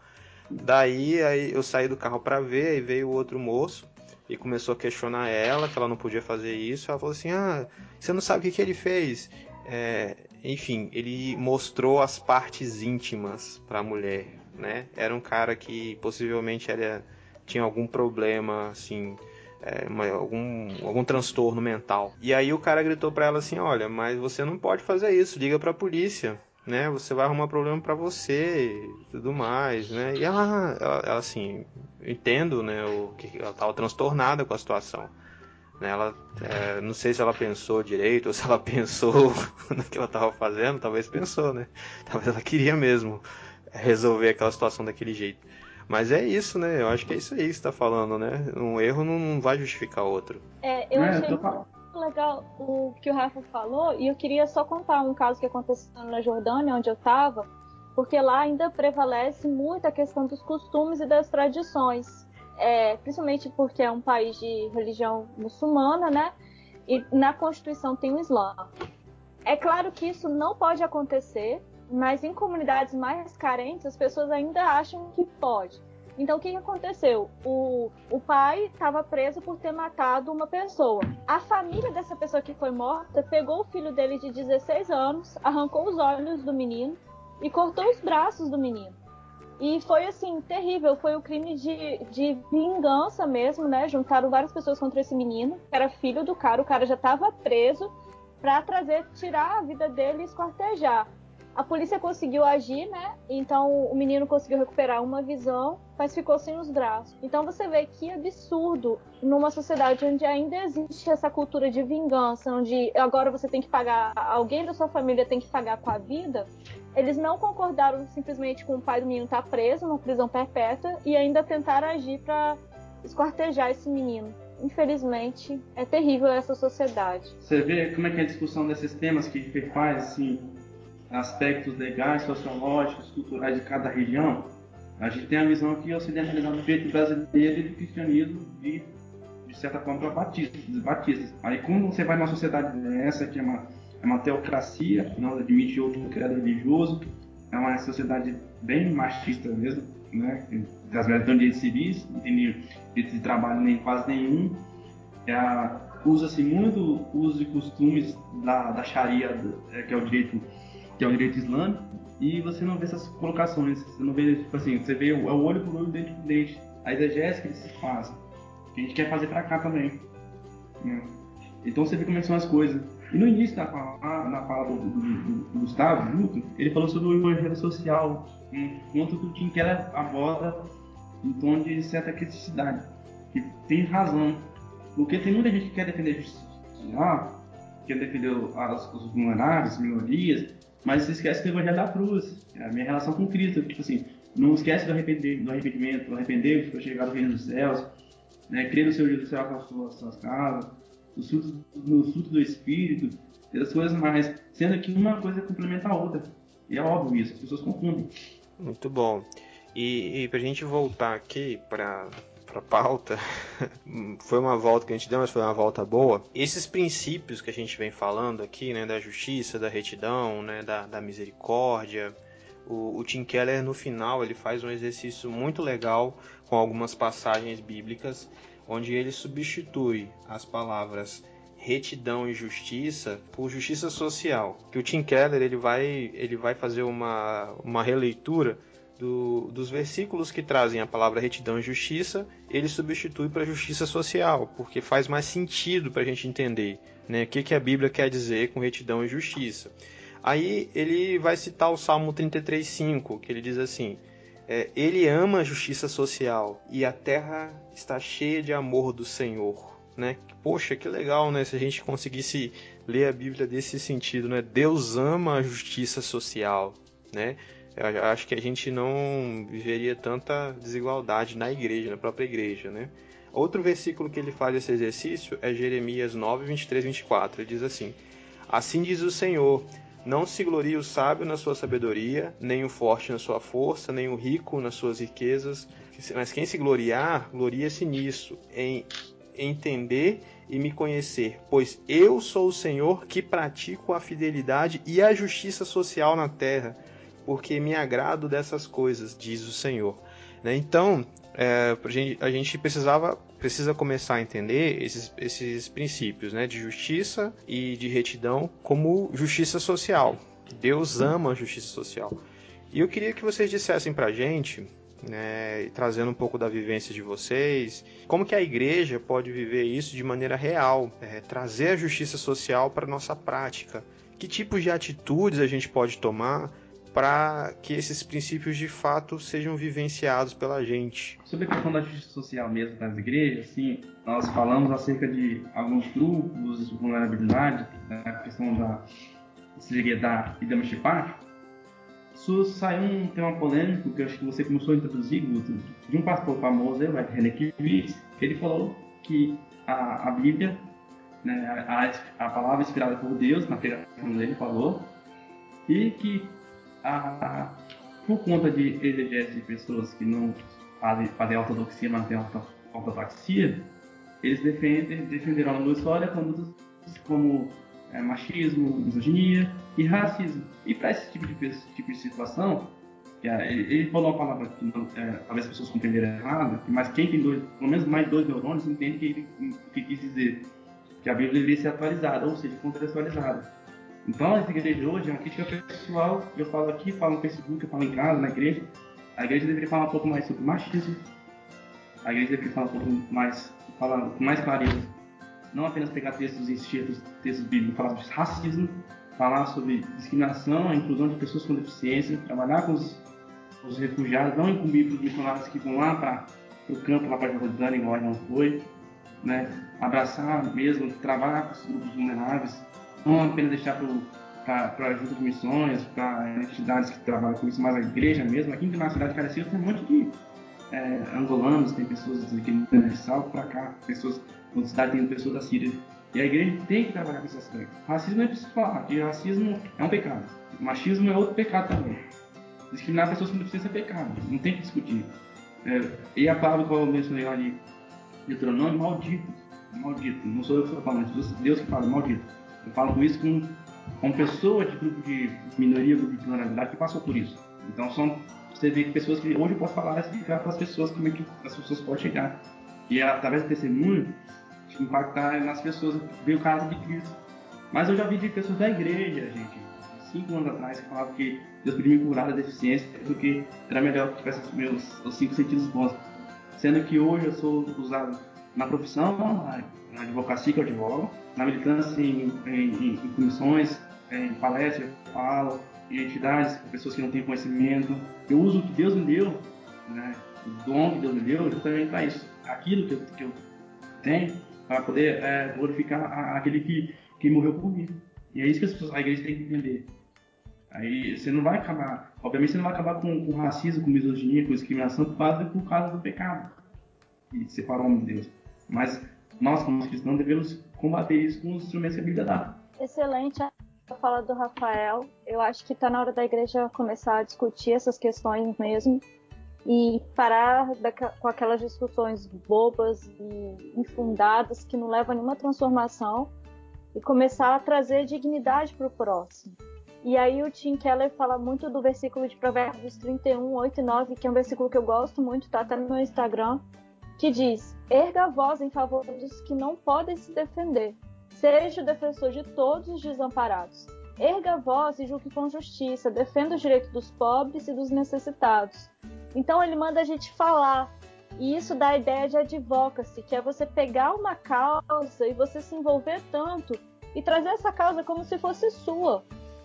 [SPEAKER 2] Daí aí eu saí do carro para ver, e veio o outro moço e começou a questionar ela que ela não podia fazer isso. Ela falou assim: "Ah, você não sabe o que, que ele fez?" É, enfim, ele mostrou as partes íntimas para a mulher né? Era um cara que possivelmente era, tinha algum problema, assim, é, uma, algum, algum transtorno mental. E aí o cara gritou para ela assim, olha, mas você não pode fazer isso, liga para a polícia, né? Você vai arrumar problema para você e tudo mais, né? E ela, ela, ela assim, entendo, né? O que ela estava transtornada com a situação. Né? Ela, é, não sei se ela pensou direito ou se ela pensou no que ela estava fazendo, talvez pensou, né? Talvez ela queria mesmo resolver aquela situação daquele jeito. Mas é isso, né? Eu acho que é isso aí que você tá falando, né? Um erro não vai justificar outro.
[SPEAKER 3] É, eu
[SPEAKER 4] É,
[SPEAKER 3] achei muito legal o que o Rafa falou e eu queria só contar um caso que aconteceu na Jordânia, onde eu estava, porque lá ainda prevalece muito a questão dos costumes e das tradições, é, principalmente porque é um país de religião muçulmana, né? E na Constituição tem o Islã. É claro que isso não pode acontecer, mas em comunidades mais carentes as pessoas ainda acham que pode. Então, o que, que aconteceu? O, o pai estava preso por ter matado uma pessoa. A família dessa pessoa que foi morta pegou o filho dele de 16 anos, arrancou os olhos do menino e cortou os braços do menino. E foi assim, terrível. Foi o um crime de, de vingança mesmo, né? Juntaram várias pessoas contra esse menino, que era filho do cara. O cara já estava preso para trazer, tirar a vida dele e esquartejar. A polícia conseguiu agir, né? Então o menino conseguiu recuperar uma visão, mas ficou sem os braços. Então você vê que absurdo numa sociedade onde ainda existe essa cultura de vingança, onde agora você tem que pagar, alguém da sua família tem que pagar com a vida. Eles não concordaram simplesmente com o pai do menino estar preso, numa prisão perpétua, e ainda tentaram agir para esquartejar esse menino. Infelizmente, é terrível essa sociedade.
[SPEAKER 4] Você vê como é que é a discussão desses temas que faz assim aspectos legais, sociológicos, culturais de cada região, a gente tem a visão aqui ocidentalizada do direito brasileiro e do cristianismo de, de certa forma, para batistas, batistas. Aí, quando você vai numa sociedade dessa, que é uma, é uma teocracia, não admite outro credo religioso, é uma sociedade bem machista mesmo, né? As mulheres dão direitos civis, não tem direito de trabalho nem quase nenhum. É Usa-se muito usos e costumes da, da Sharia, que é o direito que é o direito islâmico, e você não vê essas colocações, você não vê, tipo assim, você vê o olho por olho, dente por dente, a exegese que eles fazem, que a gente quer fazer pra cá também. Né? Então você vê como é são as coisas. E no início da fala, na fala do, do, do Gustavo ele falou sobre o evangelho social, um ponto que o Tim Keller aborda em tom de certa criticidade, que tem razão, porque tem muita gente que quer defender a justiça social, quer defender as, os vulneráveis, as minorias, mas se esquece do Evangelho da Cruz, é a minha relação com Cristo. Tipo assim, não esquece do arrependimento, do arrependimento, do arrepender para chegar no reino dos céus, né? crer no Senhor Jesus com as suas, casas, os frutos, no fruto do Espírito, e as coisas mais. Sendo que uma coisa complementa a outra. E é óbvio isso, as pessoas confundem.
[SPEAKER 2] Muito bom. E, e para a gente voltar aqui para para pauta, foi uma volta que a gente deu, mas foi uma volta boa. Esses princípios que a gente vem falando aqui, né, da justiça, da retidão, né, da, da misericórdia, o, o Tim Keller no final ele faz um exercício muito legal com algumas passagens bíblicas, onde ele substitui as palavras retidão e justiça por justiça social. Que o Tim Keller ele vai ele vai fazer uma, uma releitura do, dos versículos que trazem a palavra retidão e justiça, ele substitui para justiça social, porque faz mais sentido para a gente entender né, o que, que a Bíblia quer dizer com retidão e justiça. Aí ele vai citar o Salmo 33,5, que ele diz assim: é, Ele ama a justiça social e a terra está cheia de amor do Senhor. Né? Poxa, que legal, né? Se a gente conseguisse ler a Bíblia desse sentido, né? Deus ama a justiça social, né? Eu acho que a gente não viveria tanta desigualdade na igreja, na própria igreja, né? Outro versículo que ele faz esse exercício é Jeremias 9, 23, 24. Ele diz assim: Assim diz o Senhor: Não se glorie o sábio na sua sabedoria, nem o forte na sua força, nem o rico nas suas riquezas, mas quem se gloriar, gloria-se nisso, em entender e me conhecer, pois eu sou o Senhor que pratico a fidelidade e a justiça social na terra porque me agrado dessas coisas, diz o Senhor. Né? Então, é, a gente precisava precisa começar a entender esses, esses princípios né, de justiça e de retidão como justiça social. Deus ama a justiça social. E eu queria que vocês dissessem pra gente, né, trazendo um pouco da vivência de vocês, como que a igreja pode viver isso de maneira real, é, trazer a justiça social para nossa prática. Que tipos de atitudes a gente pode tomar para que esses princípios de fato sejam vivenciados pela gente.
[SPEAKER 4] Sobre a questão da justiça social mesmo das igrejas, sim, nós falamos acerca de alguns grupos de vulnerabilidade, né, a questão da seriedade e da saiu um tema polêmico que eu acho que você começou a introduzir, Guto, de um pastor famoso, o René Kivitz, que ele falou que a, a Bíblia, né, a, a, palavra inspirada por Deus, na pregação dele, falou, e que a, por conta de exegese de pessoas que não fazem, fazem ortodoxia, mas não têm ortodoxia, eles defendem, defenderam a história condutas como é, machismo, misoginia e racismo. E para esse tipo de, tipo de situação, é, ele falou uma palavra que não, é, talvez as pessoas compreenderam errado, mas quem tem dois, pelo menos mais dois neurônios entende que ele que quis dizer que a Bíblia deveria ser atualizada, ou seja, contextualizada. Então, essa igreja hoje é uma crítica pessoal, eu falo aqui, falo no Facebook, eu falo em casa, na igreja. A igreja deveria falar um pouco mais sobre machismo, a igreja deveria falar um pouco mais, falar com mais clareza não apenas pegar textos extirpos, textos bíblicos, falar de racismo, falar sobre discriminação, a inclusão de pessoas com deficiência, trabalhar com os, os refugiados, não incumbir os missionários que vão lá para o campo, lá para Jordânia, igual não foi, né? abraçar mesmo, trabalhar com os grupos vulneráveis, não apenas deixar para ajuda de missões, para entidades que trabalham com isso, mas a igreja mesmo. Aqui na cidade de Caracinho tem um monte de é, angolanos, tem pessoas aqui no Salto para cá, pessoas quando está tendo pessoas da Síria. E a igreja tem que trabalhar com esse aspecto. Racismo é preciso falar, que racismo é um pecado. Machismo é outro pecado também. Discriminar pessoas com deficiência é pecado, não tem que discutir. É, e a palavra que eu mencionei lá de Deuteronômio, maldito. Maldito. Não sou eu que estou falando, é Deus que fala, maldito. Eu falo com isso com, com pessoa de grupo de minoria, grupo de pluralidade que passou por isso. Então são você vê que pessoas que hoje eu posso falar explicar para as pessoas como é que as pessoas podem chegar. E através do testemunho, impactar nas pessoas, ver o caso de Cristo. Mas eu já vi de pessoas da igreja, gente, cinco anos atrás, que falavam que Deus podia me curar da deficiência, porque era melhor que tivesse os meus os cinco sentidos bons. Sendo que hoje eu sou usado na profissão, na advocacia que eu advogo, na militância em, em, em comissões, em palestras, eu falo, em entidades, pessoas que não têm conhecimento. Eu uso o que Deus me deu, né, o dom que Deus me deu, justamente para isso. Aquilo que eu, que eu tenho, para poder é, glorificar aquele que, que morreu por mim. E é isso que as pessoas, a igreja tem que entender. Aí você não vai acabar, obviamente você não vai acabar com, com racismo, com misoginia, com discriminação causa, por causa do pecado e separar o homem de Deus. Mas nós, como cristãos, devemos combater isso com os instrumentos que a Bíblia dá.
[SPEAKER 3] Excelente a fala do Rafael. Eu acho que está na hora da igreja começar a discutir essas questões mesmo e parar com aquelas discussões bobas e infundadas que não levam a nenhuma transformação e começar a trazer dignidade para o próximo. E aí o Tim Keller fala muito do versículo de Provérbios 31, 8 e 9, que é um versículo que eu gosto muito, tá até no meu Instagram, que diz: Erga a voz em favor dos que não podem se defender. Seja o defensor de todos os desamparados. Erga a voz e julgue com justiça, defenda os direitos dos pobres e dos necessitados. Então ele manda a gente falar. E isso dá a ideia de advocacy, que é você pegar uma causa e você se envolver tanto e trazer essa causa como se fosse sua.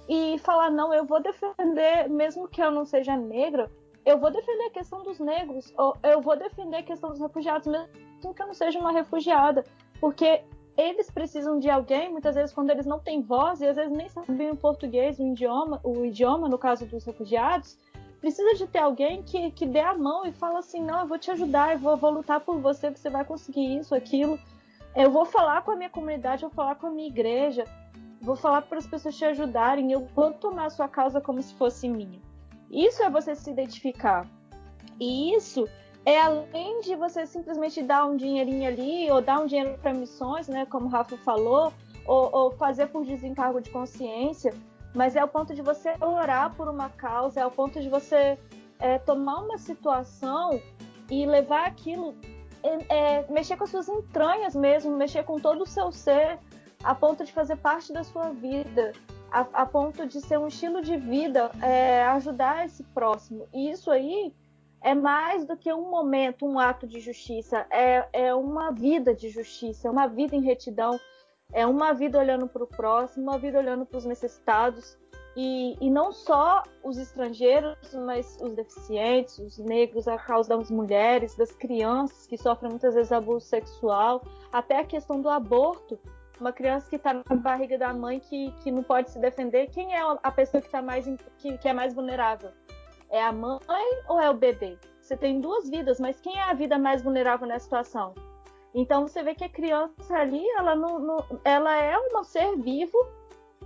[SPEAKER 3] E falar, não, eu vou defender, mesmo que eu não seja negra, eu vou defender a questão dos negros, eu vou defender a questão dos refugiados, mesmo que eu não seja uma refugiada. Porque eles precisam de alguém, muitas vezes, quando eles não têm voz, e às vezes nem sabem o português, o idioma, o idioma, no caso dos refugiados, precisa de ter alguém que, que dê a mão e fala assim, não, eu vou te ajudar, eu vou, vou lutar por você, você vai conseguir isso, aquilo. Eu vou falar com a minha comunidade, eu vou falar com a minha igreja, vou falar para as pessoas te ajudarem, eu vou tomar a sua causa como se fosse minha. Isso é você se identificar. E isso é além de você simplesmente dar um dinheirinho ali, ou dar um dinheiro para missões, né, como o Rafa falou, ou, ou fazer por desencargo de consciência, mas é o ponto de você orar por uma causa, é o ponto de você é, tomar uma situação e levar aquilo, é, é, mexer com as suas entranhas mesmo, mexer com todo o seu ser, a ponto de fazer parte da sua vida, a, a ponto de ser um estilo de vida, é, ajudar esse próximo. E isso aí é mais do que um momento, um ato de justiça, é, é uma vida de justiça, é uma vida em retidão é uma vida olhando para o próximo, uma vida olhando para os necessitados. E, e, não só os estrangeiros, mas os deficientes, os negros, a causa das mulheres, das crianças que sofrem muitas vezes abuso sexual, até a questão do aborto. Uma criança que está na barriga da mãe que, que não pode se defender, quem é a pessoa que, tá mais, que, que é mais vulnerável? É a mãe ou é o bebê? Você tem duas vidas, mas quem é a vida mais vulnerável nessa situação? Então você vê que a criança ali, ela, não, não, ela é um ser vivo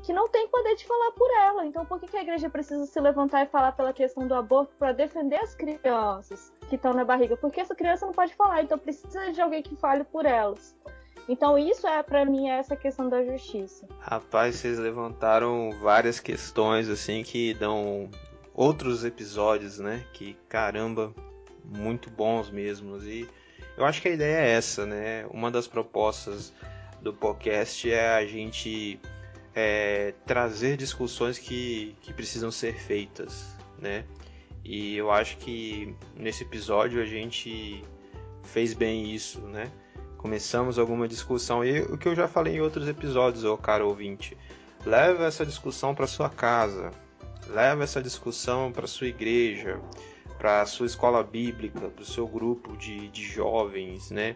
[SPEAKER 3] que não tem poder de falar por ela. Então por que, que a igreja precisa se levantar e falar pela questão do aborto para defender as crianças que estão na barriga? Porque essa criança não pode falar, então precisa de alguém que fale por elas. Então isso é para mim essa questão da justiça.
[SPEAKER 2] Rapaz, vocês levantaram várias questões assim que dão outros episódios, né? Que caramba, muito bons mesmo. E eu acho que a ideia é essa, né? Uma das propostas do podcast é a gente é, trazer discussões que, que precisam ser feitas, né? E eu acho que nesse episódio a gente fez bem isso, né? Começamos alguma discussão e o que eu já falei em outros episódios, ô caro ouvinte, leva essa discussão para sua casa, leva essa discussão para sua igreja, para sua escola bíblica, para o seu grupo de, de jovens, né?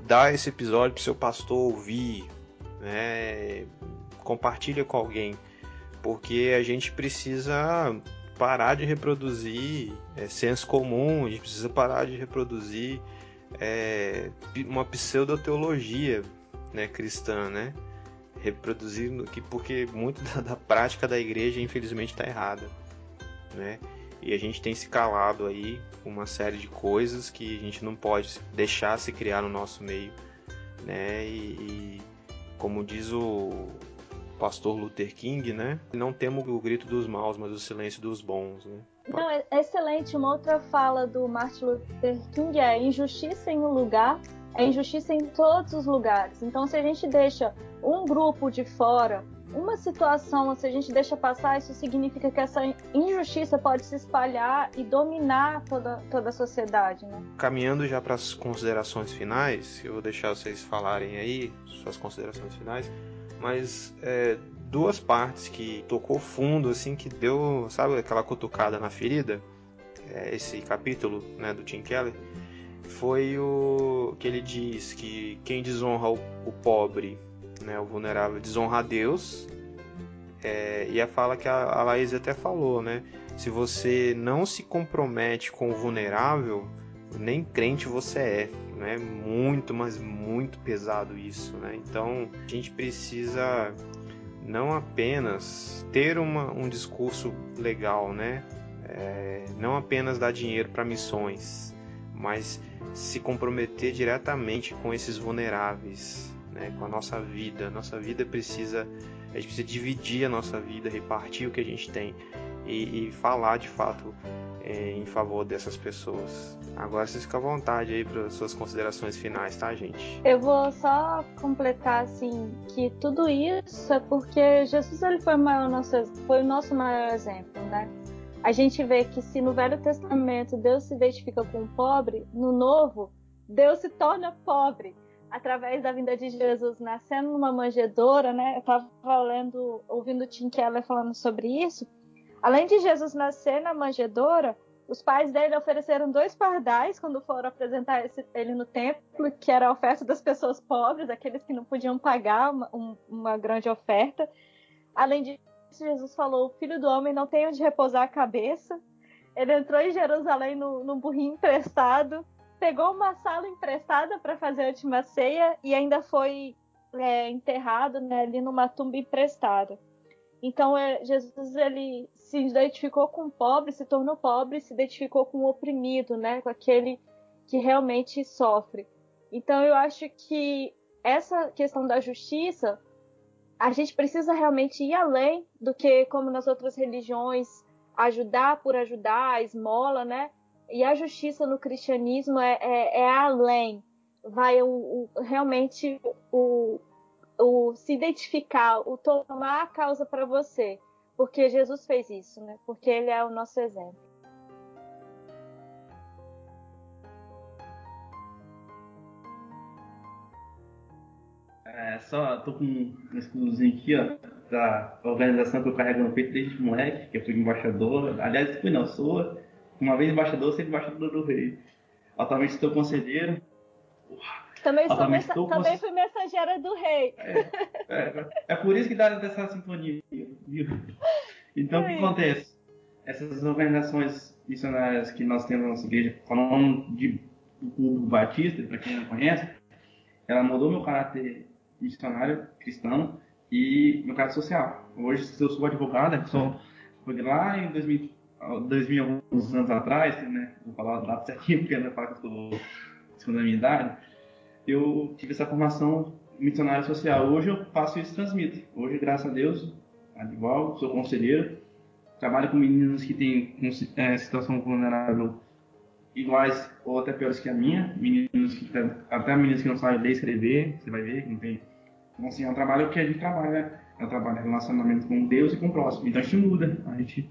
[SPEAKER 2] Dá esse episódio para seu pastor ouvir, né? Compartilha com alguém, porque a gente precisa parar de reproduzir é, senso comum, a gente precisa parar de reproduzir é, uma pseudoteologia né, cristã, né? Reproduzindo que porque muito da, da prática da igreja infelizmente está errada, né? E a gente tem se calado aí uma série de coisas que a gente não pode deixar se criar no nosso meio, né? E, e como diz o pastor Luther King, né? Não temos o grito dos maus, mas o silêncio dos bons, né?
[SPEAKER 3] Não, é excelente. Uma outra fala do Martin Luther King é injustiça em um lugar é injustiça em todos os lugares. Então, se a gente deixa um grupo de fora, uma situação, se a gente deixa passar, isso significa que essa injustiça pode se espalhar e dominar toda, toda a sociedade. Né?
[SPEAKER 2] Caminhando já para as considerações finais, eu vou deixar vocês falarem aí suas considerações finais, mas é, duas partes que tocou fundo, assim, que deu, sabe, aquela cutucada na ferida, é, esse capítulo né, do Tim Keller, foi o que ele diz que quem desonra o, o pobre né, o vulnerável desonra a Deus. É, e a fala que a, a Laís até falou, né? Se você não se compromete com o vulnerável, nem crente você é. Né? Muito, mas muito pesado isso. Né? Então a gente precisa não apenas ter uma, um discurso legal, né? É, não apenas dar dinheiro para missões, mas se comprometer diretamente com esses vulneráveis, né, com a nossa vida. Nossa vida precisa, a gente precisa dividir a nossa vida, repartir o que a gente tem e, e falar de fato em favor dessas pessoas. Agora vocês ficam à vontade aí para suas considerações finais, tá, gente?
[SPEAKER 3] Eu vou só completar assim que tudo isso é porque Jesus ele foi o, maior nosso, foi o nosso maior exemplo, né? A gente vê que se no Velho Testamento Deus se identifica com o pobre, no Novo Deus se torna pobre através da vinda de Jesus nascendo numa manjedoura, né? Eu estava lendo, ouvindo Tim Keller falando sobre isso. Além de Jesus nascer na manjedoura, os pais dele ofereceram dois pardais quando foram apresentar esse, ele no templo, que era a oferta das pessoas pobres, aqueles que não podiam pagar uma, um, uma grande oferta. Além disso, Jesus falou: o filho do homem não tem onde repousar a cabeça. Ele entrou em Jerusalém no, num burrinho emprestado pegou uma sala emprestada para fazer a última ceia e ainda foi é, enterrado né, ali numa tumba emprestada. Então é, Jesus ele se identificou com o pobre, se tornou pobre, se identificou com o oprimido, né, com aquele que realmente sofre. Então eu acho que essa questão da justiça a gente precisa realmente ir além do que como nas outras religiões ajudar por ajudar, a esmola, né? E a justiça no cristianismo é, é, é além, vai o, o, realmente o, o se identificar, o tomar a causa para você, porque Jesus fez isso, né? Porque ele é o nosso exemplo.
[SPEAKER 4] É, só tô com um escudozinho aqui, ó, da organização que eu carrego no peito desde moleque, que eu fui embaixador. Aliás, fui não, sou uma vez embaixador, sempre embaixador do rei. Atualmente estou conselheiro.
[SPEAKER 3] Também, sou também fui mensageira do rei.
[SPEAKER 4] É, é por isso que dá dessa sintonia, viu? Então, o que
[SPEAKER 3] Sim.
[SPEAKER 4] acontece? Essas organizações missionárias que nós temos na nossa igreja, falando de, do público batista, para quem não conhece, ela mudou meu caráter missionário cristão e meu caráter social. Hoje, se eu sou advogado, eu sou, foi lá em 2000, 2000 alguns anos atrás, né? Vou falar a data certinho, porque não falar que eu estou segundo a minha idade, eu tive essa formação missionária social. Hoje eu faço isso e transmito. Hoje, graças a Deus, advogo, sou conselheiro, trabalho com meninos que têm é, situação vulnerável iguais ou até piores que a minha, meninos que até meninos que não sabem ler e escrever, você vai ver que não tem. Então, assim, é um trabalho que a gente trabalha, é um trabalho de relacionamento com Deus e com o próximo. Então a gente muda, a gente,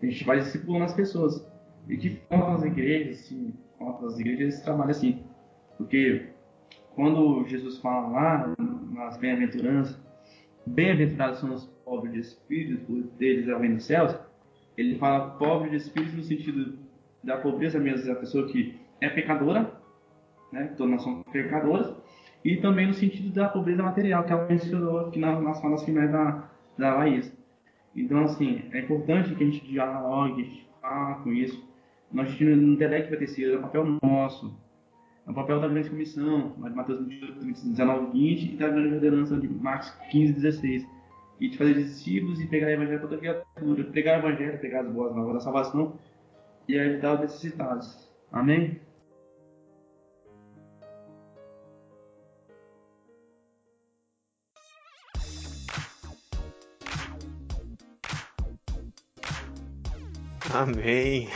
[SPEAKER 4] a gente vai discipulando as pessoas. E que falta nas igrejas, assim, falta nas igrejas esse trabalho assim. Porque quando Jesus fala lá nas bem-aventuranças, bem-aventurados são os pobres de espírito, por deles é o reino dos céus, ele fala pobre de espírito no sentido da pobreza mesmo, da pessoa que é pecadora, né? Todos nós somos pecadores, e também no sentido da pobreza material, que ela mencionou aqui nas, nas falas finais da, da Laís. Então, assim, é importante que a gente dialogue, que a gente fale com isso. Nós a gente não delegue vai ter sido, é um papel nosso. É o papel da grande comissão, lá de Mateus 28, 19, 20, e da grande ordenança de Marcos 15, 16. E de fazer discípulos e pegar o evangelho para toda criatura. Pregar o evangelho, pegar as boas novas da salvação e ajudar os necessitados. Amém?
[SPEAKER 2] Amém.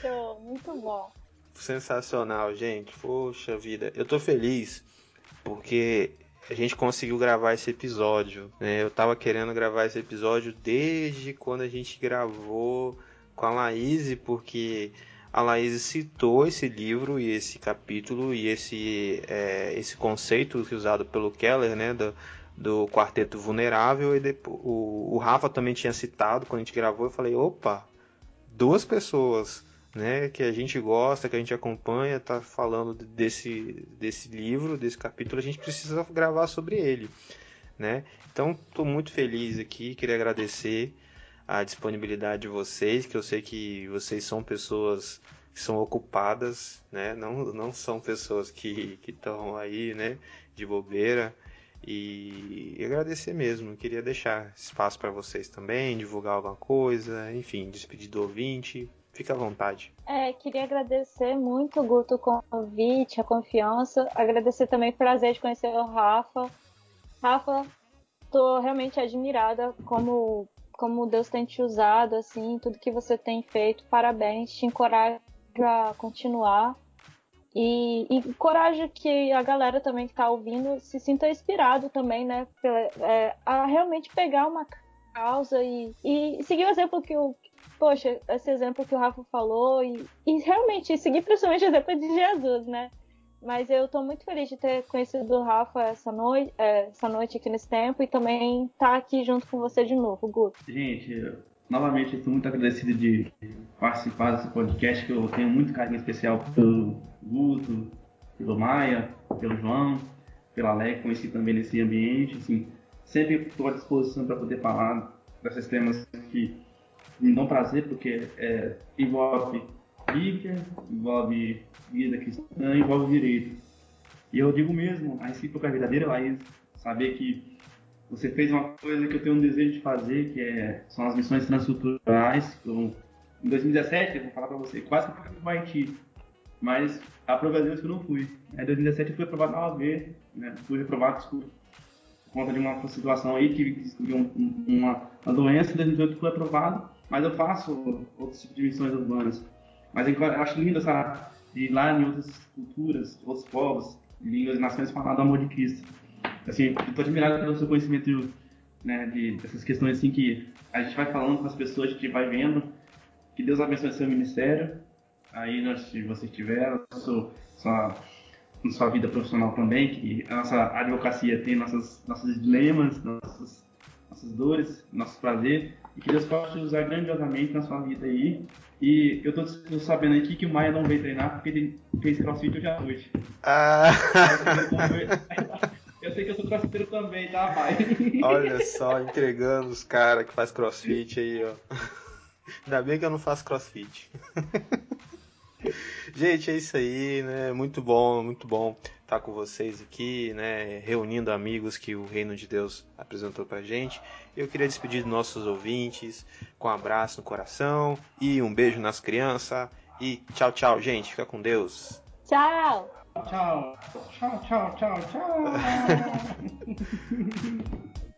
[SPEAKER 3] Show, muito bom.
[SPEAKER 2] Sensacional, gente. Poxa vida. Eu tô feliz porque a gente conseguiu gravar esse episódio. Né? Eu tava querendo gravar esse episódio desde quando a gente gravou com a Laís, porque a Laís citou esse livro e esse capítulo e esse, é, esse conceito usado pelo Keller, né? Do, do quarteto vulnerável e depois, o, o Rafa também tinha citado quando a gente gravou. Eu falei, opa, duas pessoas né, que a gente gosta, que a gente acompanha, tá falando desse, desse livro, desse capítulo, a gente precisa gravar sobre ele, né? Então, estou muito feliz aqui, queria agradecer a disponibilidade de vocês, que eu sei que vocês são pessoas que são ocupadas, né? Não, não são pessoas que estão aí, né, de bobeira. E agradecer mesmo, queria deixar espaço para vocês também, divulgar alguma coisa, enfim, despedir do ouvinte, Fica à vontade.
[SPEAKER 3] É, queria agradecer muito, Guto, o convite, a confiança. Agradecer também o prazer de conhecer o Rafa. Rafa, tô realmente admirada como, como Deus tem te usado, assim, tudo que você tem feito. Parabéns, te encorajo a continuar. E, e encorajo que a galera também que tá ouvindo se sinta inspirado também, né? Pela, é, a realmente pegar uma causa e, e seguir o exemplo que o, poxa, esse exemplo que o Rafa falou e, e realmente seguir principalmente o exemplo de Jesus, né? Mas eu tô muito feliz de ter conhecido o Rafa essa noite, é, essa noite aqui nesse tempo e também estar tá aqui junto com você de novo, Guto.
[SPEAKER 4] Gente, eu, novamente estou muito agradecido de participar desse podcast que eu tenho muito carinho especial pelo Guto, pelo Maia, pelo João, pela Leque, conheci também nesse ambiente, assim, sempre estou à disposição para poder falar desses temas que me dão prazer porque é, envolve Bíblia, envolve vida cristã, envolve direito. E eu digo mesmo, a recíproca é verdadeira, Laís, saber que você fez uma coisa que eu tenho um desejo de fazer, que é, são as missões transculturais. Em 2017, eu vou falar para você, quase que eu fui para o Haiti, mas aprove a Deus que eu não fui. Em 2017 eu fui aprovado na OAB, né? fui reprovado, por conta de uma situação aí que descobriu um, uma, uma doença, em 2018 fui aprovado, mas eu faço outros tipos de missões urbanas. Mas eu acho lindo essa de ir lá em outras culturas, outros povos, línguas e nações falar do amor de Cristo. Assim, eu tô admirado pelo seu conhecimento né, de, dessas questões assim que a gente vai falando com as pessoas, a gente vai vendo. Que Deus abençoe seu ministério. Aí, se você tiver, sua, sua, vida profissional também, que a nossa advocacia tem nossos, nossos dilemas, nossos nossas dores, nossos prazeres, e que Deus possa te usar grandiosamente na sua vida aí. E eu tô, sabendo aqui que o Maia não veio treinar porque ele fez crossfit hoje à noite.
[SPEAKER 2] Ah,
[SPEAKER 4] Eu sei que eu sou crossfiteiro também, tá, pai?
[SPEAKER 2] olha só, entregando os caras que faz crossfit aí, ó. Ainda bem que eu não faço crossfit. Gente, é isso aí, né? Muito bom, muito bom estar com vocês aqui, né? Reunindo amigos que o Reino de Deus apresentou pra gente. Eu queria despedir dos nossos ouvintes com um abraço no coração e um beijo nas crianças. E tchau, tchau, gente. Fica com Deus.
[SPEAKER 3] Tchau!
[SPEAKER 4] Tchau, tchau, tchau, tchau, tchau.